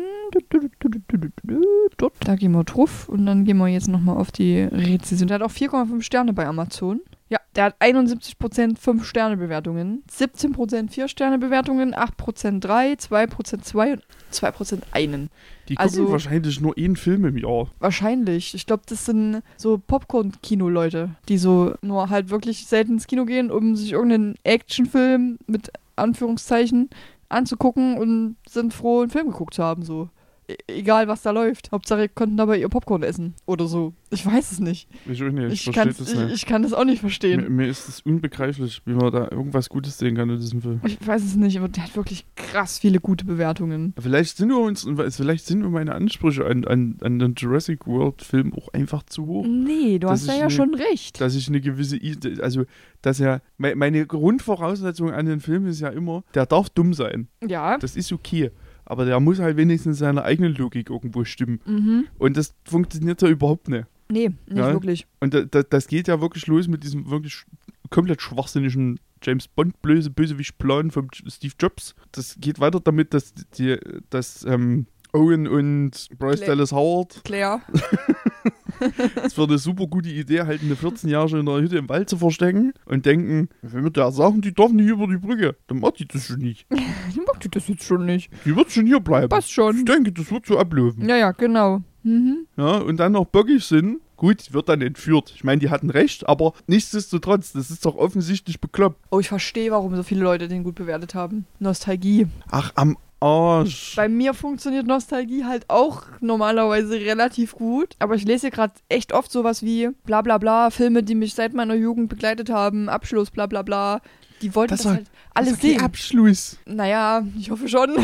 Da gehen wir drauf. Und dann gehen wir jetzt nochmal auf die Rezension. Der hat auch 4,5 Sterne bei Amazon. Ja, der hat 71% 5-Sterne-Bewertungen, 17% 4-Sterne-Bewertungen, 8% 3, 2% 2 und 2% einen. Die gucken Also- wahrscheinlich nur einen Film im Jahr. Wahrscheinlich. Ich glaube, das sind so Popcorn-Kino-Leute, die so nur halt wirklich selten ins Kino gehen, um sich irgendeinen Actionfilm mit Anführungszeichen anzugucken und sind froh, einen Film geguckt zu haben, so. E egal, was da läuft. Hauptsache, konnten dabei ihr Popcorn essen. Oder so. Ich weiß es nicht. Ich nicht. Ich, Ich, kann's- das ich, nicht. ich kann das auch nicht Mir, verstehen. mir ist es unbegreiflich, wie man da irgendwas Gutes sehen kann in diesem Film. Ich weiß es nicht, aber der hat wirklich krass viele gute Bewertungen. Vielleicht sind wir uns, vielleicht sind wir meine Ansprüche an, an, an den Jurassic World Film auch einfach zu hoch. Nee, du hast da ja eine- schon recht. Dass ich eine gewisse, also, dass er, me- meine Grundvoraussetzung an den Film ist ja immer, der darf dumm sein. Ja. Das ist okay. Aber der muss halt wenigstens seine eigene Logik irgendwo stimmen. Mhm. Und das funktioniert ja überhaupt nicht. Nee, nicht Ja. wirklich. Und da, da, das geht ja wirklich los mit diesem wirklich komplett schwachsinnigen James Bond blöse Bösewicht-Plan von Steve Jobs. Das geht weiter damit, dass die, dass ähm, Owen und Bryce Cla- Dallas Howard Claire. es wäre eine super gute Idee, halt eine 14-Jährige in einer Hütte im Wald zu verstecken und denken, wenn wir da sagen, die darf nicht über die Brücke, dann macht die das schon nicht. Die mag die das jetzt schon nicht. Die wird schon hier bleiben. Passt schon. Ich denke, das wird so ablaufen. Ja, ja, genau. Mhm. Ja, und dann noch bockig sind. Gut, wird dann entführt. Ich meine, die hatten recht, aber nichtsdestotrotz, das ist doch offensichtlich bekloppt. Oh, ich verstehe, warum so viele Leute den gut bewertet haben. Nostalgie. Ach, am Arsch. Bei mir funktioniert Nostalgie halt auch normalerweise relativ gut. Aber ich lese gerade echt oft sowas wie bla bla bla, Filme, die mich seit meiner Jugend begleitet haben, Abschluss, bla bla bla. Die wollten Das das, halt alles Das sehen. Abschluss. Naja, ich hoffe schon.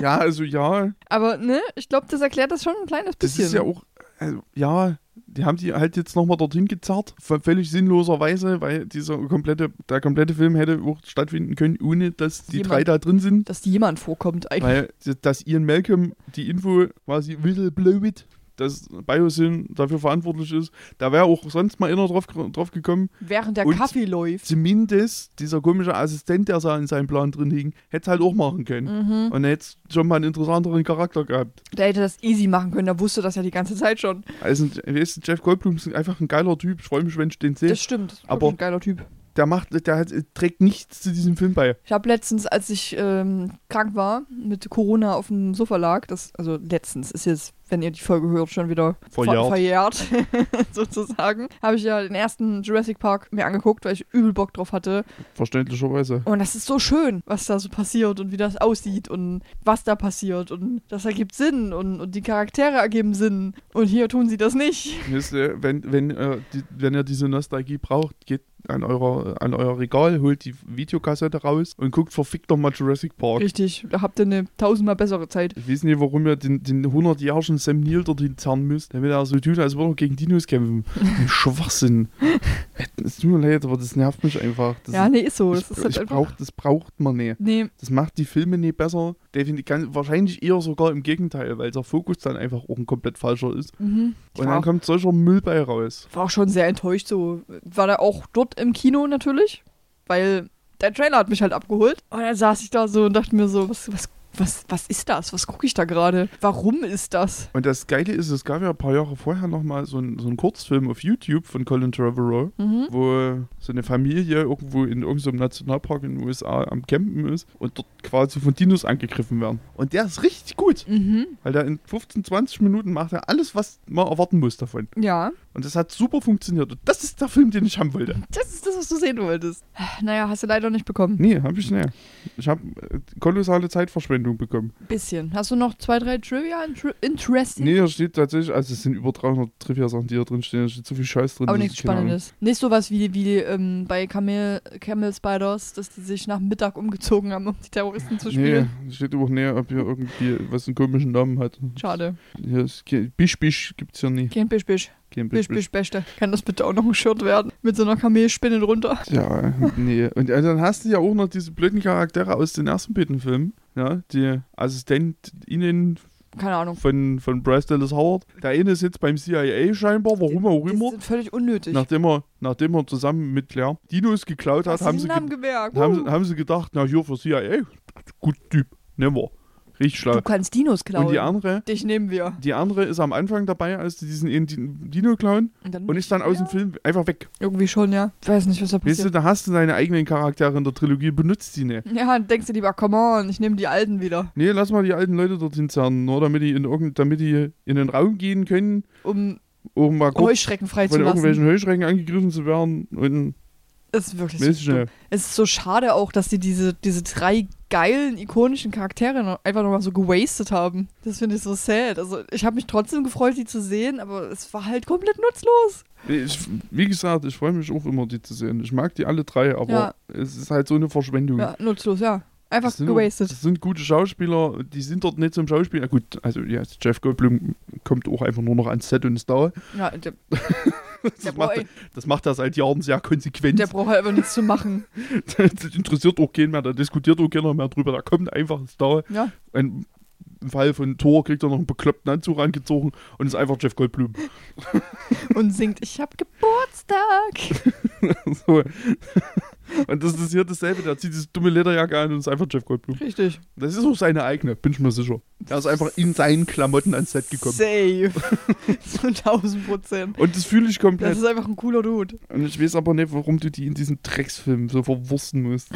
Ja, also ja, Aber ne, ich glaube, das erklärt das schon ein kleines das bisschen. ist ja auch, also, ja, die haben die halt jetzt nochmal dorthin gezerrt, völlig sinnloserweise, weil dieser komplette, der komplette Film hätte auch stattfinden können, ohne dass die Jemand- drei da drin sind. Dass jemand vorkommt eigentlich. Weil, dass Ian Malcolm die Info quasi whistleblowit, dass Biosyn dafür verantwortlich ist, da wäre auch sonst mal einer drauf, drauf gekommen. Während der Und- Kaffee läuft. Zumindest dieser komische Assistent, der in seinem Plan drin hing, hätte es halt auch machen können. Mhm. Und er hätte schon mal einen interessanteren Charakter gehabt. Der hätte das easy machen können, der wusste das ja die ganze Zeit schon. Also, weißt du, Jeff Goldblum ist einfach ein geiler Typ. Ich freue mich, wenn ich den sehe. Das stimmt. Das ist Aber- ein geiler Typ. Der macht, der hat, trägt nichts zu diesem Film bei. Ich habe letztens, als ich ähm, krank war, mit Corona auf dem Sofa lag, das, also letztens ist jetzt, wenn ihr die Folge hört, schon wieder Verjährt. ver verjährt, sozusagen, habe ich ja den ersten Jurassic Park mir angeguckt, weil ich übel Bock drauf hatte. Verständlicherweise. Und das ist so schön, was da so passiert und wie das aussieht und was da passiert und das ergibt Sinn und, und die Charaktere ergeben Sinn. Und hier tun sie das nicht. Wisst ihr, wenn, wenn, äh, die, wenn ihr diese Nostalgie braucht, geht an, eurer, an euer Regal, holt die Videokassette raus und guckt verfickt doch mal Jurassic Park. Richtig, da habt ihr eine tausendmal bessere Zeit. Ich weiß nicht, warum ihr den, den 100-jährigen Sam Neill dorthin zerren müsst, damit er so tut, als würde er gegen Dinos kämpfen. Ein Schwachsinn. Es tut mir leid, aber das nervt mich einfach. Das ja, nee, ist so. ich, Das ist halt brauch, das braucht man nicht. Nee, Das macht die Filme nicht besser. Definitiv, wahrscheinlich eher sogar im Gegenteil, weil der Fokus dann einfach auch ein komplett falscher ist. mhm. Und dann kommt solcher Müll bei raus. war auch schon sehr enttäuscht. So war da auch dort im Kino natürlich, weil der Trailer hat mich halt abgeholt. Und dann saß ich da so und dachte mir so, was, was, was, was ist das? Was gucke ich da gerade? Warum ist das? Und das Geile ist, es gab ja ein paar Jahre vorher nochmal so, ein, so einen Kurzfilm auf YouTube von Colin Trevorrow, Mhm. wo so eine Familie irgendwo in irgendeinem Nationalpark in den USA am Campen ist und dort quasi von Dinos angegriffen werden. Und der ist richtig gut, Mhm. weil der in 15, 20 Minuten macht er alles, was man erwarten muss davon. Ja, Und das hat super funktioniert. Und das ist der Film, den ich haben wollte. das ist das, was du sehen wolltest. Naja, hast du leider nicht bekommen. Nee, habe ich nicht. Ich habe äh, kolossale Zeitverschwendung bekommen. Bisschen. Hast du noch zwei, drei Trivia inter interesting? Nee, da steht tatsächlich, also es sind über 300 Trivia-Sachen, die da drin stehen. Da steht so viel Scheiß drin. Aber nichts Spannendes. Nicht sowas wie, wie ähm, bei Camel, Camel Spiders, dass die sich nach Mittag umgezogen haben, um die Terroristen zu Nee, spielen. steht auch näher, ob hier irgendwie was einen komischen Namen hat. Schade. Hier ist Bisch Bisch gibt's hier nie. Kein Bisch, Bisch. Kein Bisch, Bisch, Beste. Kann das bitte auch noch ein Shirt werden? Mit so einer Kamelspinne drunter. Ja, nee. Und äh, dann hast du ja auch noch diese blöden Charaktere aus den ersten beiden Filmen. Ja, die AssistentInnen Keine Ahnung. von, von Bryce Dallas Howard. Der eine sitzt beim CIA scheinbar, warum auch Die immer. sind völlig unnötig. Nachdem er, nachdem er zusammen mit Claire Dinos geklaut hat, haben sie, den haben, Uh. haben sie gedacht, na hier für CIA, gut Typ, nehmen wir. Richtig schlau. Du kannst Dinos klauen. Und die andere, Dich nehmen wir. die andere ist am Anfang dabei, als die diesen einen Dino klauen dann und ist dann aus dem Film einfach weg. Irgendwie schon, ja. Ich weiß nicht, was da Weißt du, passiert. da hast du deine eigenen Charaktere in der Trilogie, benutzt die nicht. Ja, dann denkst du lieber, come on, ich nehme die Alten wieder. Nee, lass mal die alten Leute dorthin zerren, nur damit die in, irgend, damit die in den Raum gehen können, Um um mal kurz Heuschrecken von freizulassen. irgendwelchen Heuschrecken angegriffen zu werden und ist wirklich weiß so dumm. Es ist so schade auch, dass die diese, diese drei geilen, ikonischen Charaktere noch, einfach nochmal so gewastet haben. Das finde ich so sad. Also ich habe mich trotzdem gefreut, die zu sehen, aber es war halt komplett nutzlos. Ich, wie gesagt, ich freue mich auch immer, die zu sehen. Ich mag die alle drei, aber Ja. es ist halt so eine Verschwendung. Ja, nutzlos, ja. Einfach Das sind, gewastet. das sind gute Schauspieler, die sind dort nicht zum Schauspielen. Na gut, also ja, Jeff Goldblum kommt auch einfach nur noch ans Set und ist da. Ja, Das macht, das macht er seit Jahren sehr konsequent. der braucht einfach nichts zu machen. das interessiert auch keinen mehr, da diskutiert auch keiner mehr drüber. Da kommt einfach, ist da. Ja. Ein, Im Fall von Thor kriegt er noch einen bekloppten Anzug angezogen und ist einfach Jeff Goldblum. Und singt, ich hab Geburtstag. so. Und das ist hier dasselbe. Der zieht diese dumme Lederjacke an und ist einfach Jeff Goldblum. Richtig. Das ist auch seine eigene, bin ich mir sicher. Er ist einfach in seinen Klamotten ans Set gekommen. Safe. so 1000 Prozent. Und das fühle ich Das komplett. ist einfach ein cooler Dude. Und ich weiß aber nicht, warum du die in diesen Drecksfilm so verwursten musst.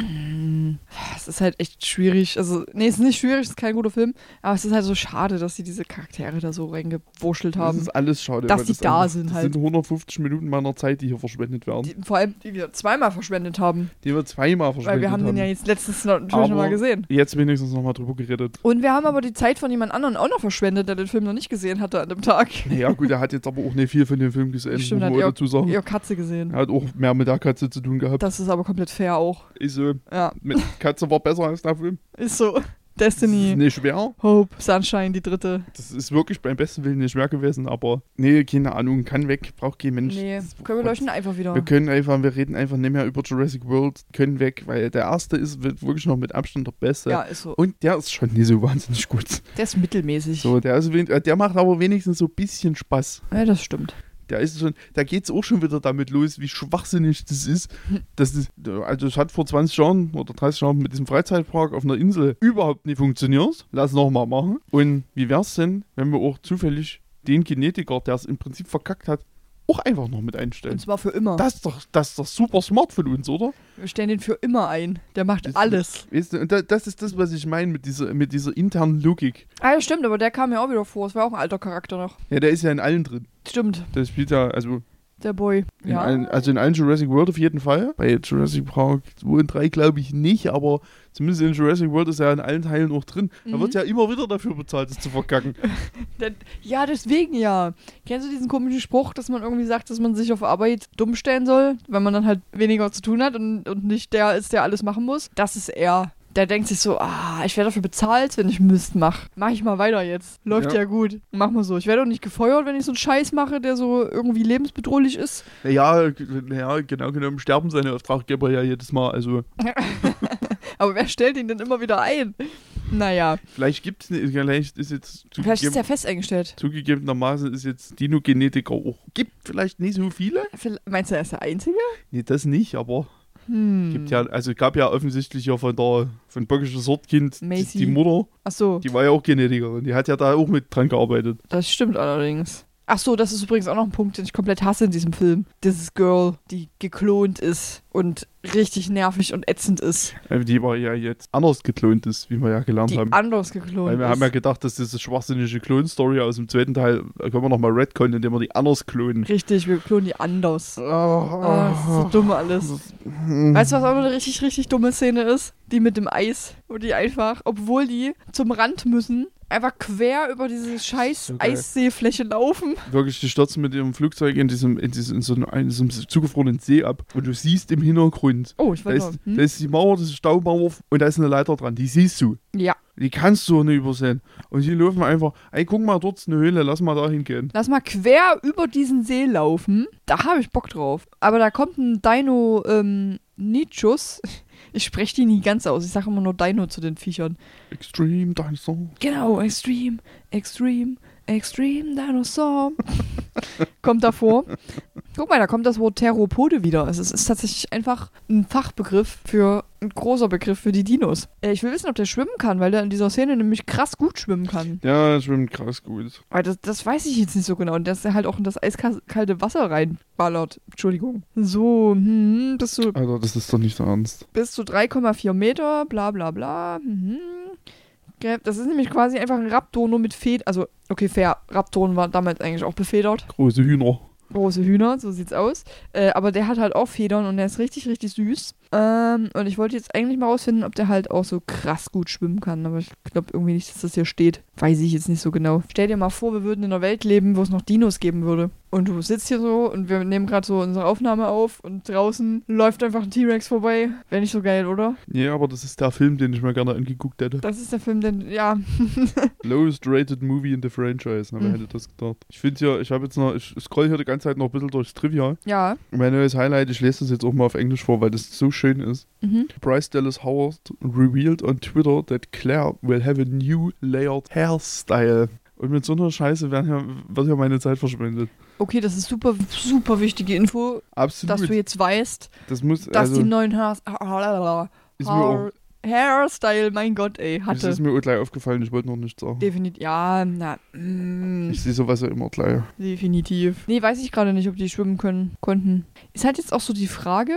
Es ist halt echt schwierig. Also, nee, es ist nicht schwierig, es ist kein guter Film. Aber es ist halt so schade, dass sie diese Charaktere da so reingewurschtelt Das haben. ist alles schade. Dass die das da einfach- sind das halt. sind 150 Minuten meiner Zeit, die hier verschwendet werden. Die, vor allem, die wir zweimal verschwendet haben. Die wir zweimal verschwendet Weil wir haben den ja jetzt letztens noch- natürlich noch mal Aber- gesehen. Jetzt wenigstens nochmal drüber geredet. Und wir haben aber die Zeit von jemand anderem auch noch verschwendet, der den Film noch nicht gesehen hatte an dem Tag. Ja gut, er hat jetzt aber auch nicht viel von dem Film gesehen, Stimmt, hat er- dazu sagen. Ihre Katze gesehen. Er hat auch mehr mit der Katze zu tun gehabt. Das ist aber komplett fair auch. Ist so. Ja, Mit Katze war besser als der Film. ist so. Destiny, nicht schwer. Hope, Sunshine, die dritte. Das ist wirklich beim besten Willen nicht schwer gewesen, aber nee, keine Ahnung, kann weg, braucht kein Mensch. Nee, Das können wir leuchten einfach wieder. Wir können einfach, wir reden einfach nicht mehr über Jurassic World, können weg, weil der erste ist wird wirklich noch mit Abstand der beste. Ja, ist so. Und der ist schon nicht so wahnsinnig gut. Der ist mittelmäßig. So, der, ist, äh, der macht aber wenigstens so ein bisschen Spaß. Ja, das stimmt. Der ist schon, da geht es auch schon wieder damit los, wie schwachsinnig das ist. Das ist. Also es hat vor 20 Jahren oder 30 Jahren mit diesem Freizeitpark auf einer Insel überhaupt nicht funktioniert. Lass nochmal machen. Und wie wär's denn, wenn wir auch zufällig den Genetiker, der es im Prinzip verkackt hat, auch einfach noch mit einstellen? Und zwar für immer. Das ist, doch, das ist doch super smart von uns, oder? wir stellen den für immer ein. Der macht Das- alles. Weißt du, und da, das ist das, was ich meine mit dieser, mit dieser internen Logik. Ah, ja, stimmt, aber der kam ja auch wieder vor. Es war auch ein alter Charakter noch. Ja, der ist ja in allen drin. Stimmt, Das spielt ja, also der Boy. In Ja. allen, also in allen Jurassic World auf jeden Fall. Bei Jurassic Park 2 und 3 glaube ich nicht, aber zumindest in Jurassic World ist er in allen Teilen auch drin. Da Mhm. wird ja immer wieder dafür bezahlt, es zu verkacken. Ja, deswegen ja. Kennst du diesen komischen Spruch, dass man irgendwie sagt, dass man sich auf Arbeit dumm stellen soll, wenn man dann halt weniger zu tun hat und, und nicht der ist, der alles machen muss? Das ist er. Der denkt sich so, ah, ich werde dafür bezahlt, wenn ich Mist mache. Mach ich mal weiter jetzt. Läuft ja, Ja. gut. Mach mal so. Ich werde auch nicht gefeuert, wenn ich so einen Scheiß mache, der so irgendwie lebensbedrohlich ist. Naja, g- naja, genau genommen sterben seine Auftraggeber ja jedes Mal. Also Aber wer stellt ihn denn immer wieder ein? Naja, vielleicht gibt es, vielleicht ist jetzt vielleicht ist er fest eingestellt. zugegebenermaßen ist jetzt Dino-Genetiker auch. Gibt vielleicht nicht so viele? Meinst du, er ist der Einzige? Nee, das nicht, aber Hm. gibt ja, also gab ja offensichtlich ja von der von Böckisches Sortkind die, die Mutter, Ach so. die war ja auch Genetikerin, die hat ja da auch mit dran gearbeitet. Das stimmt allerdings. Ach so, das ist übrigens auch noch ein Punkt, den ich komplett hasse in diesem Film. Dieses Girl, die geklont ist und richtig nervig und ätzend ist. Äh, Die war ja jetzt anders geklont ist, wie wir ja gelernt Die haben. anders geklont Weil wir ist. haben ja gedacht, dass diese schwachsinnige Klon-Story aus dem zweiten Teil, da können wir nochmal retconnen, indem wir die anders klonen. richtig, wir klonen die anders. Oh, Oh, das ist so dumm alles. Weißt du, was auch noch eine richtig, richtig dumme Szene ist? Die mit dem Eis, wo die einfach, obwohl die zum Rand müssen, einfach quer über diese scheiß So. Eisseefläche laufen. Wirklich, die stürzen mit ihrem Flugzeug in diesem, in diesem, in so einem, in diesem zugefrorenen See ab. Und du siehst im Hintergrund, Oh, ich da weiß ist, da Hm? ist die Mauer, das ist Staumauer und da ist eine Leiter dran. Die siehst du. Ja, Die kannst du nicht übersehen. Und die laufen einfach, ey, guck mal, dort ist eine Höhle, lass mal da hingehen. lass mal quer über diesen See laufen. Da habe ich Bock drauf. Aber da kommt ein Dino ähm, Nichus. Ich spreche die nie ganz aus. Ich sage immer nur Dino zu den Viechern. Extreme Dinosaur. Genau, Extreme, Extreme, Extreme Dinosaur. kommt davor. Guck mal, da kommt das Wort Theropode wieder. Also es ist tatsächlich einfach ein Fachbegriff für, ein großer Begriff für die Dinos. Äh, ich will wissen, ob der schwimmen kann, weil der in dieser Szene nämlich krass gut schwimmen kann. Ja, das schwimmt krass gut. Aber das, das weiß ich jetzt nicht so genau. Und dass er halt auch in das eiskalte Wasser reinballert. Entschuldigung. So, hm, bis zu, Alter, das ist doch nicht so ernst. bis zu 3,4 Meter, bla bla bla. Mhm. Das ist nämlich quasi einfach ein Raptor nur mit Federn. Also, okay, fair. Raptoren waren damals eigentlich auch befedert. Große Hühner. Große Hühner, so sieht's aus. Äh, aber der hat halt auch Federn und der ist richtig, richtig süß. Ähm, und ich wollte jetzt eigentlich mal rausfinden, ob der halt auch so krass gut schwimmen kann. Aber ich glaube irgendwie nicht, dass das hier steht. Weiß ich jetzt nicht so genau. Stell dir mal vor, wir würden in einer Welt leben, wo es noch Dinos geben würde. Und du sitzt hier so und wir nehmen gerade so unsere Aufnahme auf und draußen läuft einfach ein T-Rex vorbei. Wäre nicht so geil, oder? Ja, aber das ist der Film, den ich mir gerne angeguckt hätte. Das ist der Film, denn ja, Lowest rated movie in the franchise. Na, wer Mhm. hätte das gedacht? Ich finde ja, ich habe jetzt noch, ich scroll hier die ganze Zeit noch ein bisschen durchs Trivia. ja. Mein neues Highlight, ich lese das jetzt auch mal auf Englisch vor, weil das so schön ist. Mhm. Bryce Dallas Howard revealed on Twitter that Claire will have a new layered hairstyle. Und mit so einer Scheiße werden ja, wird ja meine Zeit verschwendet. Okay, das ist super, super wichtige Info, Absolut. dass du jetzt weißt, das muss, dass also, die neuen Haar Hairstyle, mein Gott, ey, das hatte. ist mir gleich aufgefallen, ich wollte noch nicht sagen. Definitiv, ja, na, mm, Ich sehe sowas ja immer gleich. definitiv. Nee, weiß ich gerade nicht, ob die schwimmen können, konnten. Ist halt jetzt auch so die Frage,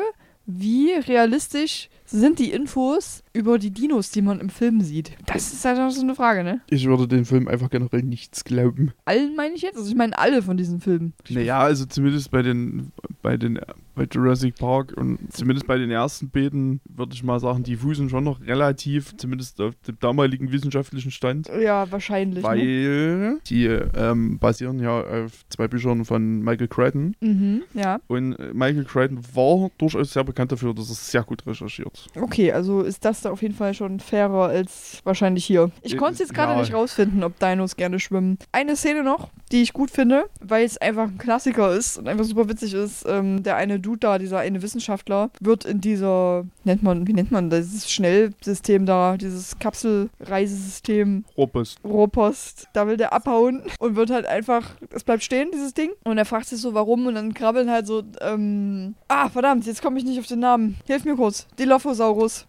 wie realistisch sind die Infos über die Dinos, die man im Film sieht? Das ist halt auch so eine Frage, ne? Ich würde den Film einfach generell nichts glauben. Allen meine ich jetzt? Also ich meine alle von diesen Filmen. Naja, also zumindest bei den, bei den, bei Jurassic Park und zumindest bei den ersten beiden würde ich mal sagen, die fußen schon noch relativ, zumindest auf dem damaligen wissenschaftlichen Stand. Ja, wahrscheinlich. ne? Weil die ähm, basieren ja auf zwei Büchern von Michael Crichton. Mhm, ja. Und äh, Michael Crichton war durchaus sehr bekannt dafür, dass er sehr gut recherchiert. Okay, also ist das da auf jeden Fall schon fairer als wahrscheinlich hier. Ich Äh, konnte es jetzt gerade ja. nicht rausfinden, ob Dinos gerne schwimmen. Eine Szene noch, die ich gut finde, weil es einfach ein Klassiker ist und einfach super witzig ist. Ähm, der eine Dude da, dieser eine Wissenschaftler, wird in dieser, nennt man, wie nennt man das, dieses Schnellsystem da, dieses Kapselreisesystem Rohrpost. Rohrpost, da will der abhauen und wird halt einfach, es bleibt stehen, dieses Ding. Und er fragt sich so, warum und dann krabbeln halt so, ähm, ah, verdammt, jetzt komme ich nicht auf den Namen. Hilf mir kurz. Dilophosaurus.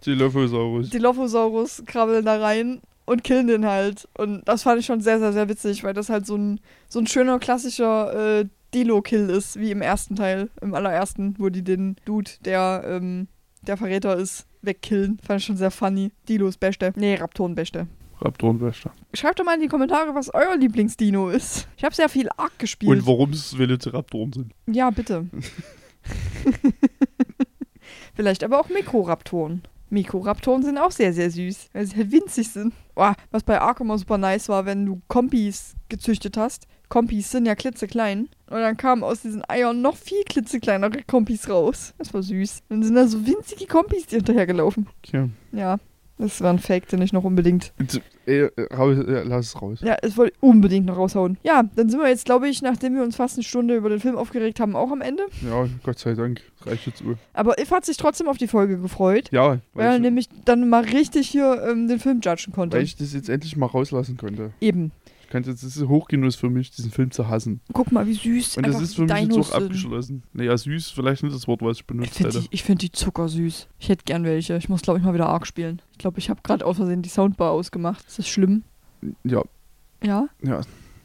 Dilophosaurus. Dilophosaurus krabbeln da rein und killen den halt. Und das fand ich schon sehr, sehr, sehr witzig, weil das halt so ein, so ein schöner, klassischer äh, Dilo-Kill ist, wie im ersten Teil, im allerersten, wo die den Dude, der ähm, der Verräter ist, wegkillen. Fand ich schon sehr funny. Dilos Beste. Nee, Raptoren Beste. Raptorenwächter. Schreibt doch mal in die Kommentare, was euer Lieblingsdino ist. Ich habe sehr viel Ark gespielt. Und warum es Velociraptoren sind. Ja, bitte. Vielleicht aber auch Mikroraptoren. Mikroraptoren sind auch sehr, sehr süß, weil sie halt winzig sind. Boah, was bei Ark immer super nice war, wenn du Kompis gezüchtet hast. Kompis sind ja klitzeklein. Und dann kamen aus diesen Eiern noch viel klitzekleinere Kompis raus. Das war süß. Dann sind da so winzige Kompis, die hinterhergelaufen. Okay. Ja, das war ein Fake, den ich noch unbedingt äh, äh, raus, äh, lass es raus. Ja, es wollte ich unbedingt noch raushauen. Ja, dann sind wir jetzt, glaube ich, nachdem wir uns fast eine Stunde über den Film aufgeregt haben, auch am Ende. Ja, Gott sei Dank. Reicht jetzt Uhr. Aber If hat sich trotzdem auf die Folge gefreut, Ja, weil er nämlich dann mal richtig hier ähm, den Film judgen konnte. weil ich das jetzt endlich mal rauslassen konnte. Eben. Ich jetzt, das ist Hochgenuss für mich, diesen Film zu hassen. Guck mal, wie süß Und das ist für mich jetzt auch abgeschlossen. Naja, süß, vielleicht nicht das Wort, was ich Ich benutzt finde hätte. die, ich find die zuckersüß. Ich hätte gern welche. Ich muss, glaube ich, mal wieder Arc spielen. Ich glaube, ich habe gerade aus Versehen die Soundbar ausgemacht. Ist das schlimm? Ja, Ja? ja,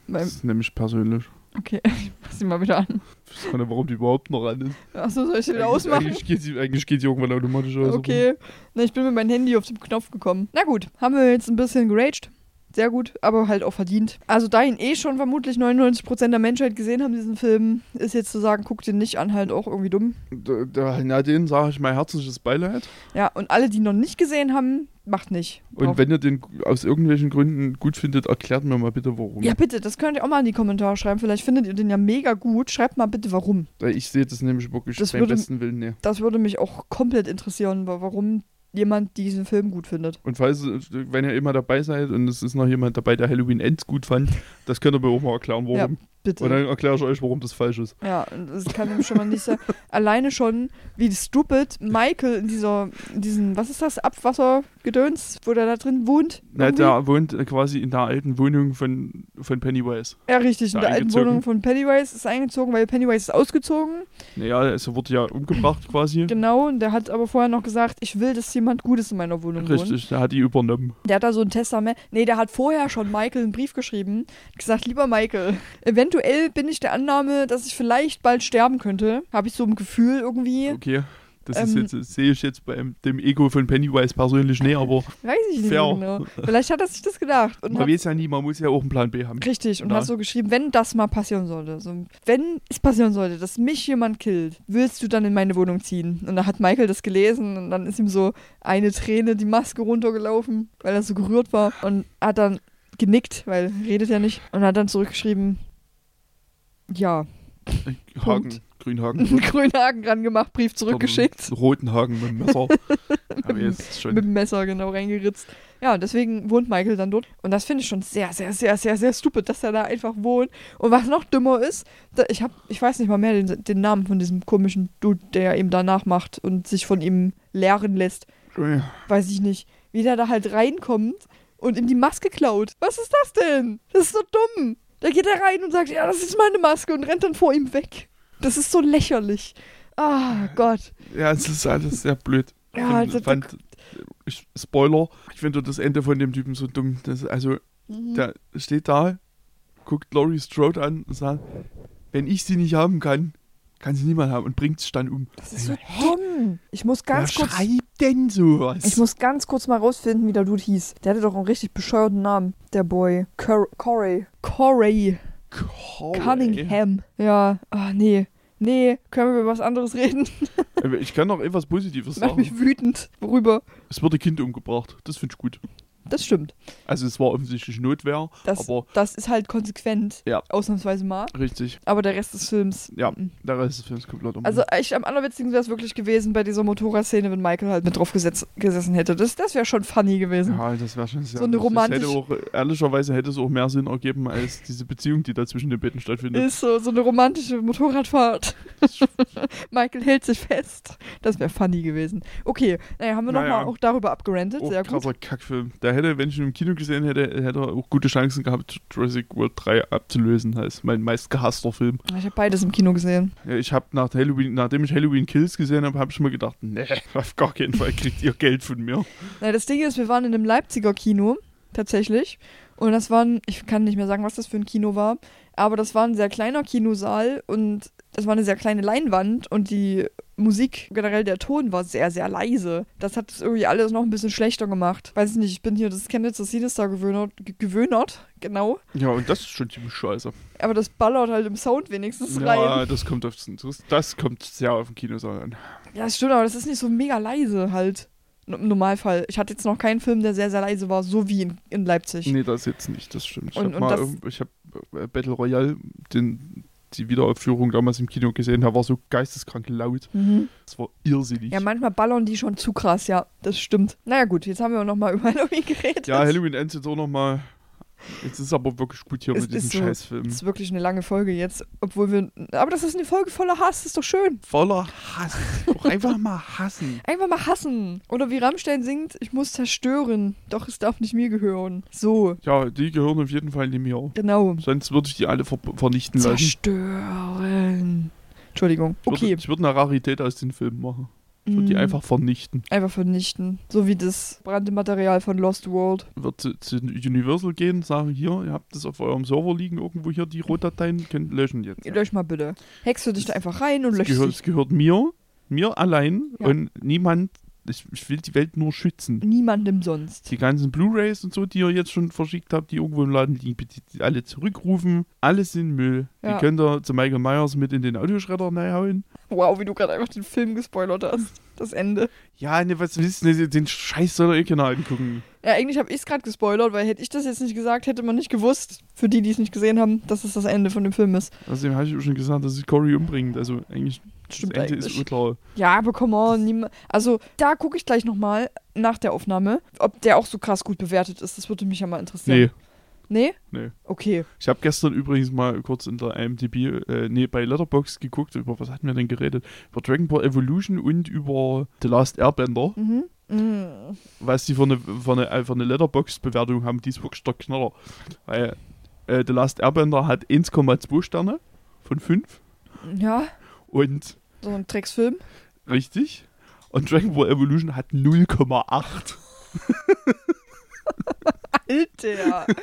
das ist nämlich persönlich. okay, ich mach sie mal wieder an. Ich weiß gar nicht, warum die überhaupt noch an ist. Achso, soll ich sie wieder ausmachen? Eigentlich geht, sie, eigentlich geht sie irgendwann automatisch aus. Okay. Na, ich bin mit meinem Handy auf den Knopf gekommen. Na gut, haben wir jetzt ein bisschen geraged. Sehr gut, aber halt auch verdient. Also da ihn eh schon vermutlich 99% der Menschheit gesehen haben, diesen Film, ist jetzt zu sagen, guckt ihn nicht an, halt auch irgendwie dumm. Da, da, na, denen sage ich mein herzliches Beileid. Ja, und alle, die ihn noch nicht gesehen haben, macht nicht. Und wenn ihr den aus irgendwelchen Gründen gut findet, erklärt mir mal bitte, warum. ja, bitte, das könnt ihr auch mal in die Kommentare schreiben. Vielleicht findet ihr den ja mega gut. Schreibt mal bitte, warum. Ich sehe das nämlich wirklich Das beim würde- besten Willen nicht. Das würde mich auch komplett interessieren, wa- warum jemand diesen Film gut findet. Und falls, wenn ihr immer dabei seid und es ist noch jemand dabei, der Halloween Ends gut fand, das könnt ihr mir auch mal erklären, warum. Bitte. Und dann erkläre ich euch, warum das falsch ist. Ja, das kann nämlich schon mal nicht sein. Alleine schon, wie stupid Michael in dieser, in diesen, was ist das, Abwassergedöns, wo der da drin wohnt? Na, der wohnt quasi in der alten Wohnung von, von Pennywise. ja, richtig, in der alten. Wohnung von Pennywise ist eingezogen, weil Pennywise ist ausgezogen. Naja, es wurde ja umgebracht quasi. Genau, und der hat aber vorher noch gesagt, ich will, dass jemand Gutes in meiner Wohnung wohnt. Richtig, der hat die übernommen. Der hat da so ein Testament. Nee, der hat vorher schon Michael einen Brief geschrieben. Gesagt, lieber Michael, eventuell bin ich der Annahme, dass ich vielleicht bald sterben könnte. Habe ich so ein Gefühl irgendwie. Okay. Das ist Ähm, jetzt, das sehe ich jetzt bei dem Ego von Pennywise persönlich nicht, aber Weiß ich nicht genau. Vielleicht hat er sich das gedacht. Und man weiß ja nie, man muss ja auch einen Plan B haben. richtig, und Ja. hat so geschrieben, wenn das mal passieren sollte, so, wenn es passieren sollte, dass mich jemand killt, willst du dann in meine Wohnung ziehen? Und da hat Michael das gelesen und dann ist ihm so eine Träne die Maske runtergelaufen, weil er so gerührt war und hat dann genickt, weil er redet ja nicht, und hat dann zurückgeschrieben, ja, Haken, Grünhaken. einen grünen Haken ran gemacht, Brief zurückgeschickt. Roten Haken mit dem Messer. Mit dem Messer genau reingeritzt. Ja, und deswegen wohnt Michael dann dort. Und das finde ich schon sehr, sehr, sehr, sehr, sehr stupid, dass er da einfach wohnt. Und was noch dümmer ist, ich habe, ich weiß nicht mal mehr den, den Namen von diesem komischen Dude, der ihm danach macht und sich von ihm lehren lässt. Weiß ich nicht. Wie der da halt reinkommt und ihm die Maske klaut. Was ist das denn? Das ist so dumm. Da geht er rein und sagt, ja, das ist meine Maske und rennt dann vor ihm weg. Das ist so lächerlich. Ah, Gott. Ja, es ist alles sehr blöd. Ja, ich das- fand, ich, Spoiler, ich finde das Ende von dem Typen so dumm. Das, also, Mhm. der steht da, guckt Laurie Strode an und sagt, wenn ich sie nicht haben kann, kann sie niemand haben und bringt sich dann um. Das ist so dumm. Ich muss ganz Wer kurz. schreibt denn sowas? Ich muss ganz kurz mal rausfinden, wie der Dude hieß. Der hatte doch einen richtig bescheuerten Namen. Der Boy. Cor Corey. Corey. Corey. Cunningham. Ja. Ah, nee. Nee, können wir über was anderes reden? Aber Ich kann noch etwas Positives Macht sagen. mich wütend. Worüber? Es wurde Kind umgebracht. Das finde ich gut. Das stimmt. Also es war offensichtlich Notwehr, Das, aber das ist halt konsequent. Ja. Ausnahmsweise mal. richtig. Aber der Rest des Films. Ja, mm. der Rest des Films komplett um. Also echt am allerwitzigsten wäre es wirklich gewesen bei dieser Motorradszene, wenn Michael halt mit drauf gesetz, gesessen hätte. Das, das wäre schon funny gewesen. ja, das wäre schon sehr So eine lustig. romantisch- Es hätte auch, ehrlicherweise hätte es auch mehr Sinn ergeben als diese Beziehung, die da zwischen den Betten stattfindet. Ist so, so eine romantische Motorradfahrt. Michael hält sich fest. Das wäre funny gewesen. Okay, naja, haben wir Naja. nochmal auch darüber abgerantet. Auch Sehr gut. krasser Kackfilm. Der hätte, wenn ich ihn im Kino gesehen hätte, hätte er auch gute Chancen gehabt, Jurassic World 3 abzulösen. Das ist mein meist gehasster Film. Ich habe beides im Kino gesehen. Ja, Ich habe nach Halloween, nachdem ich Halloween Kills gesehen habe, habe ich mir gedacht, nee, auf gar keinen Fall kriegt ihr Geld von mir. Na, das Ding ist, wir waren in einem Leipziger Kino, tatsächlich. Und das war ein, ich kann nicht mehr sagen, was das für ein Kino war, aber das war ein sehr kleiner Kinosaal und das war eine sehr kleine Leinwand und die Musik, generell der Ton war sehr, sehr leise. Das hat es irgendwie alles noch ein bisschen schlechter gemacht. Weiß ich nicht, ich bin hier das Chemnitz das Sinister gewöhnert, ge- gewöhnert, genau. Ja, und das ist schon ziemlich scheiße. Aber das ballert halt im Sound wenigstens Ja, rein. das kommt auf das, das kommt sehr auf den Kinosaal an. Ja, das stimmt, aber das ist nicht so mega leise halt. Im Normalfall. Ich hatte jetzt noch keinen Film, der sehr, sehr leise war, so wie in, in Leipzig. Nee, das jetzt nicht, das stimmt. Ich habe habe äh, Battle Royale, den, die Wiederaufführung damals im Kino gesehen, der war so geisteskrank laut. Mhm. Das war irrsinnig. Ja, manchmal ballern die schon zu krass, ja, das stimmt. Naja, gut, jetzt haben wir nochmal über Halloween geredet. Ja, Halloween Ends jetzt auch nochmal. Jetzt ist aber wirklich gut hier Es mit diesem so- Scheißfilm. Das ist wirklich eine lange Folge jetzt, obwohl wir. Aber das ist eine Folge voller Hass, ist doch schön. Voller Hass. Auch einfach mal hassen. Einfach mal hassen. Oder wie Rammstein singt, ich muss zerstören, doch es darf nicht mir gehören. So, Ja, die gehören auf jeden Fall nicht mir. genau. Sonst würde ich die alle ver vernichten lassen. Zerstören. Entschuldigung. Ich würde, Okay. ich würde eine Rarität aus den Filmen machen. Ich würde die Mm, einfach vernichten. einfach vernichten. So wie das brannte Material von Lost World. Wird zu, zu Universal gehen, sagen hier, ihr habt das auf eurem Server liegen, irgendwo hier die Rohdateien, könnt löschen jetzt. Lösch mal bitte. Hackst du dich da einfach rein und Es gehört, dich. es gehört mir, mir allein Ja. und niemand, ich, ich will die Welt nur schützen. Niemandem sonst. Die ganzen Blu-Rays und so, die ihr jetzt schon verschickt habt, die irgendwo im Laden liegen, bitte die alle zurückrufen. Alles sind Müll. Ja. Die könnt ihr zu Michael Myers mit in den Audioschredder reinhauen. Wow, wie du gerade einfach den Film gespoilert hast. Das Ende. Ja, ne, was wisst ihr, den Scheiß soll er eh keiner angucken. Ja, eigentlich habe ich es gerade gespoilert, weil hätte ich das jetzt nicht gesagt, hätte man nicht gewusst, für die, die es nicht gesehen haben, dass es das Ende von dem Film ist. Außerdem habe ich auch schon gesagt, dass sich Corey umbringt. Also eigentlich, Stimmt das Ende eigentlich. ist unklar. Ja, aber come on, niema- also da gucke ich gleich nochmal nach der Aufnahme, ob der auch so krass gut bewertet ist. Das würde mich ja mal interessieren. Nee, Nee? Nee. Okay. ich habe gestern übrigens mal kurz in der IMDb, äh, nee, bei Letterboxd geguckt, über was hatten wir denn geredet? Über Dragon Ball Evolution und über The Last Airbender. Mhm. Mhm. was die für eine, für eine, äh, eine Letterbox-Bewertung haben, die ist wirklich der Knaller. Weil äh, The Last Airbender hat 1,2 Sterne von 5 Ja, und so ein Drecksfilm. richtig. Und Dragon Ball Evolution hat 0,8. Alter.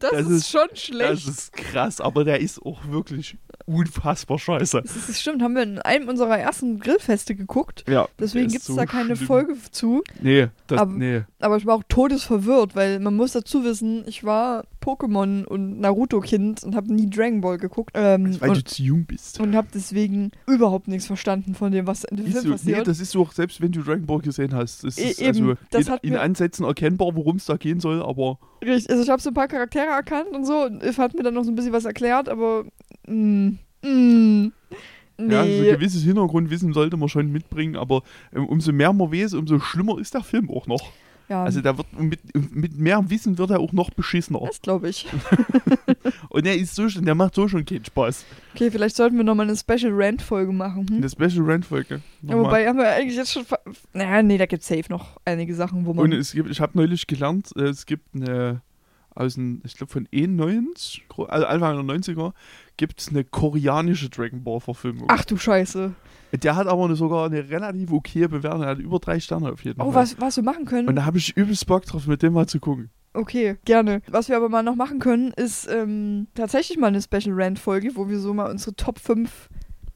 Das, Das ist, ist- schon Das schlecht. ist krass, aber der ist auch wirklich unfassbar scheiße. Das, ist, das stimmt, haben wir in einem unserer ersten Grillfeste geguckt. Ja, Deswegen gibt es so da keine schlimm. Folge zu. Nee, das, Aber- nee. Aber ich war auch todesverwirrt, weil man muss dazu wissen, ich war Pokémon- und Naruto-Kind und habe nie Dragon Ball geguckt. Ähm, Weil und du zu jung bist. und habe deswegen überhaupt nichts verstanden von dem, was in dem Film so, nee, passiert. das ist so, auch selbst wenn du Dragon Ball gesehen hast. E- ist eben, also das in, in Ansätzen erkennbar, worum es da gehen soll, aber Richtig, also ich habe so ein paar Charaktere erkannt und so und If hat mir dann noch so ein bisschen was erklärt, aber mm, mm, nee. Ja, so ein gewisses Hintergrundwissen sollte man schon mitbringen, aber ähm, umso mehr man weiß, umso schlimmer ist der Film auch noch. Ja, Also da wird mit, mit mehr Wissen wird er auch noch beschissener. das glaube ich. Und er ist so schon, der macht so schon keinen Spaß. Okay, vielleicht sollten wir nochmal eine Special Rant-Folge machen. Hm? Eine Special Rant-Folge. Ja, wobei haben wir eigentlich jetzt schon. Naja, nee, da gibt es safe noch einige Sachen, wo man. Und es gibt, ich habe neulich gelernt, äh, es gibt eine aus den, ich glaube von E90, gro- also Anfang der 90er, gibt es eine koreanische Dragon Ball Verfilmung. Ach du Scheiße. Der hat aber eine, sogar eine relativ okay Bewertung, er hat über drei Sterne auf jeden Oh, Fall. was, was wir machen können. Und da habe ich übelst Bock drauf, mit dem mal zu gucken. Okay, gerne. Was wir aber mal noch machen können, ist ähm, tatsächlich mal eine Special Rant-Folge, wo wir so mal unsere Top 5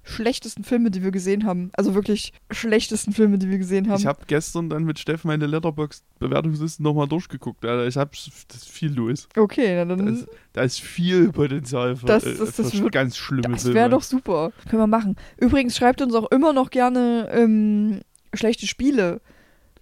schlechtesten Filme, die wir gesehen haben. Also wirklich schlechtesten Filme, die wir gesehen haben. Ich habe gestern dann mit Steffen meine Letterbox-Bewertungslisten nochmal durchgeguckt. Alter. Ich habe das viel los. okay, na Da dann. ist, da ist viel Potenzial für, Das- äh, das- das für wird- ganz schlimme Das Filme. wäre doch super. Können wir machen. Übrigens schreibt uns auch immer noch gerne ähm, schlechte Spiele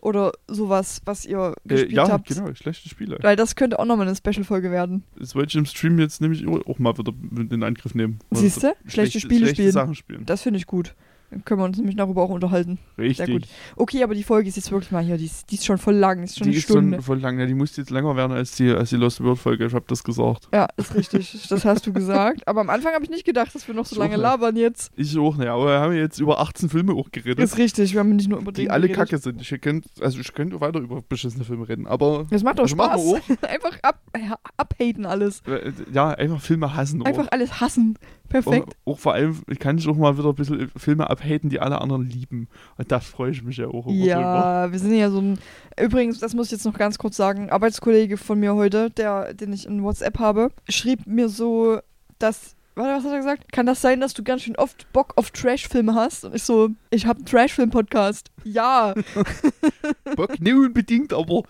oder sowas, was ihr äh, gespielt ja, habt. genau, schlechte Spiele. Weil das könnte auch nochmal eine Special-Folge werden. Das wollte ich im Stream jetzt nämlich auch mal wieder in Angriff nehmen. Siehst du? Schlechte Spiele schlechte spielen. Sachen spielen. Das finde ich gut. Dann können wir uns nämlich darüber auch unterhalten. Richtig. Sehr gut. Okay, aber die Folge ist jetzt wirklich mal hier. Die ist, die ist schon voll lang. Die ist schon Die eine ist Stunde. schon voll lang. Ja, die muss jetzt länger werden als die, als die Lost World Folge. Ich habe das gesagt. Ja, ist richtig. Das hast du gesagt. Aber am Anfang habe ich nicht gedacht, dass wir noch so Ich auch lange labern jetzt. Ich auch, ne. Aber wir haben jetzt über 18 Filme auch geredet, Ist richtig. Wir haben nicht nur über den die alle geredet. kacke sind. Ich könnte, also ich könnte weiter über beschissene Filme reden, aber Das macht doch Also Spaß. Einfach ab, ja, abhaten alles. äh, ja, einfach Filme hassen. auch. Einfach alles hassen. Perfekt. Auch, auch vor allem kann ich auch mal wieder ein bisschen Filme abhaten, die alle anderen lieben. Und da freue ich mich ja auch immer drüber. Ja, wir sind ja so ein. Übrigens, das muss ich jetzt noch ganz kurz sagen: ein Arbeitskollege von mir heute, der, den ich in WhatsApp habe, schrieb mir so, dass. Warte, was hat er gesagt? Kann das sein, dass du ganz schön oft Bock auf Trashfilme hast? Und ich so, ich habe einen Trashfilm-Podcast. Ja. Bock, ne, unbedingt, aber.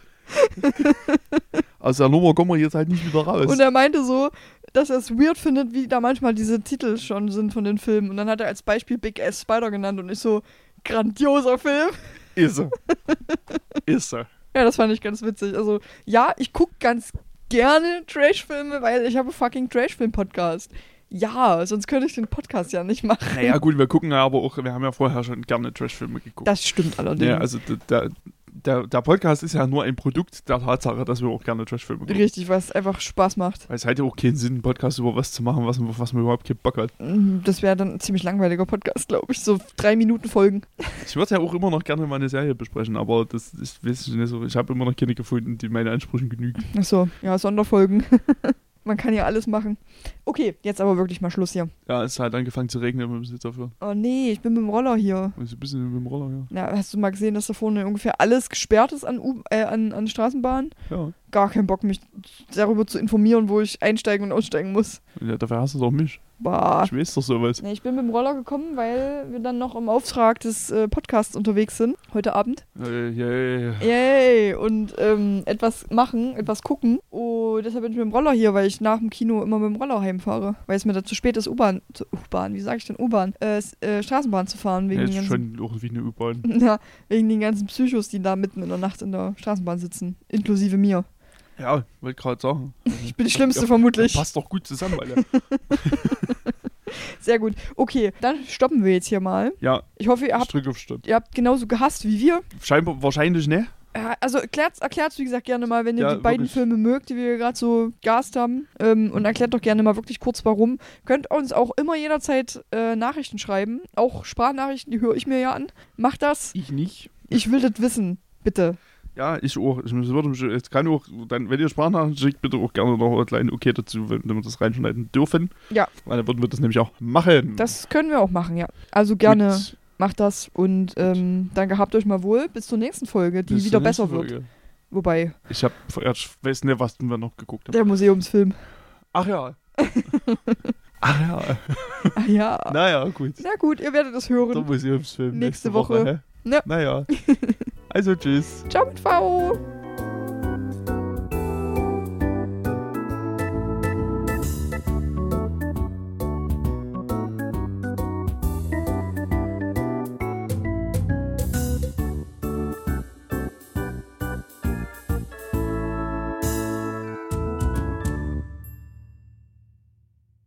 Aus der Nummer kommen wir jetzt halt nicht wieder raus. Und er meinte so, dass er es weird findet, wie da manchmal diese Titel schon sind von den Filmen. Und dann hat er als Beispiel Big Ass Spider genannt und ich so, grandioser Film. Ist er. Ist er. Ja, das fand ich ganz witzig. Also, ja, ich gucke ganz gerne Trashfilme, weil ich habe fucking Trashfilm-Podcast. Ja, sonst könnte ich den Podcast ja nicht machen. Naja, gut, wir gucken ja aber auch, wir haben ja vorher schon gerne Trashfilme geguckt. Das stimmt allerdings. ja, also d- der, der, der Podcast ist ja nur ein Produkt der Tatsache, dass wir auch gerne Trashfilme gucken. Richtig, was einfach Spaß macht. Weil es hat ja auch keinen Sinn, einen Podcast über was zu machen, was, was man überhaupt keinen Bock hat. Mm, Das wäre dann ein ziemlich langweiliger Podcast, glaube ich. So drei Minuten Folgen. Ich würde ja auch immer noch gerne mal eine Serie besprechen, aber das ist, weiß ich nicht so. Ich habe immer noch keine gefunden, die meine Ansprüchen genügt. Achso, ja, Sonderfolgen. Man kann ja alles machen. Okay, jetzt aber wirklich mal Schluss hier. Ja, es hat angefangen zu regnen, wir müssen jetzt aufhören. Oh nee, ich bin mit dem Roller hier. Ein bisschen mit dem Roller, ja. Na, hast du mal gesehen, dass da vorne ungefähr alles gesperrt ist an, U äh, an, an Straßenbahnen? Ja. Gar keinen Bock, mich darüber zu informieren, wo ich einsteigen und aussteigen muss. ja dafür hast du doch mich. Bah. Ich weiß doch sowas. Nee, ich bin mit dem Roller gekommen, weil wir dann noch im Auftrag des äh, Podcasts unterwegs sind, heute Abend. Äh, ja, ja. Yay! Und ähm, etwas machen, etwas gucken. Und deshalb bin ich mit dem Roller hier, weil ich nach dem Kino immer mit dem Roller heimfahre. Weil es mir da zu spät ist, U-Bahn, zu- U-Bahn, wie sage ich denn U-Bahn? Äh, äh, Straßenbahn zu fahren, wegen, Ja, den ist ganzen, schon wie eine U-Bahn. ja, wegen den ganzen Psychos, die da mitten in der Nacht in der Straßenbahn sitzen. Inklusive mir. Ja, wollte gerade sagen. Ich bin die Schlimmste Ja, vermutlich. Passt doch gut zusammen, Alter. Sehr gut. Okay, dann stoppen wir jetzt hier mal. ja, Ich hoffe, ihr habt, drücke auf Stopp. ihr habt genauso gehasst wie wir. Scheinbar, wahrscheinlich ne? Also erklärt, erklärt's wie gesagt gerne mal, wenn ihr Ja, die beiden wirklich. Filme mögt, die wir gerade so gast haben. Ähm, und erklärt doch gerne mal wirklich kurz warum. Könnt uns auch immer jederzeit äh, Nachrichten schreiben. Auch Sprachnachrichten, die höre ich mir ja an. Macht das. Ich nicht. Ich will das wissen. Bitte. Ja, ich auch. Ich würde mich, es kann auch, dann, wenn ihr Sprachnachrichten schickt, bitte auch gerne noch ein kleines Okay dazu, wenn, wenn wir das reinschneiden dürfen. Ja. Weil dann würden wir das nämlich auch machen. Das können wir auch machen, ja. Also gerne Gut. macht das. Und ähm, dann gehabt euch mal wohl. Bis zur nächsten Folge, die Bis wieder besser nächsten wird. Folge. Wobei, Ich hab, ich weiß nicht, was wir noch geguckt haben. der Museumsfilm. Ach ja. Ach ja. Ah ja. Naja, gut. Na gut, ihr werdet Der hören. Museumsfilm. Nächste Nächste, Woche. Woche. Ja. Naja. Also tschüss. Ciao mit V.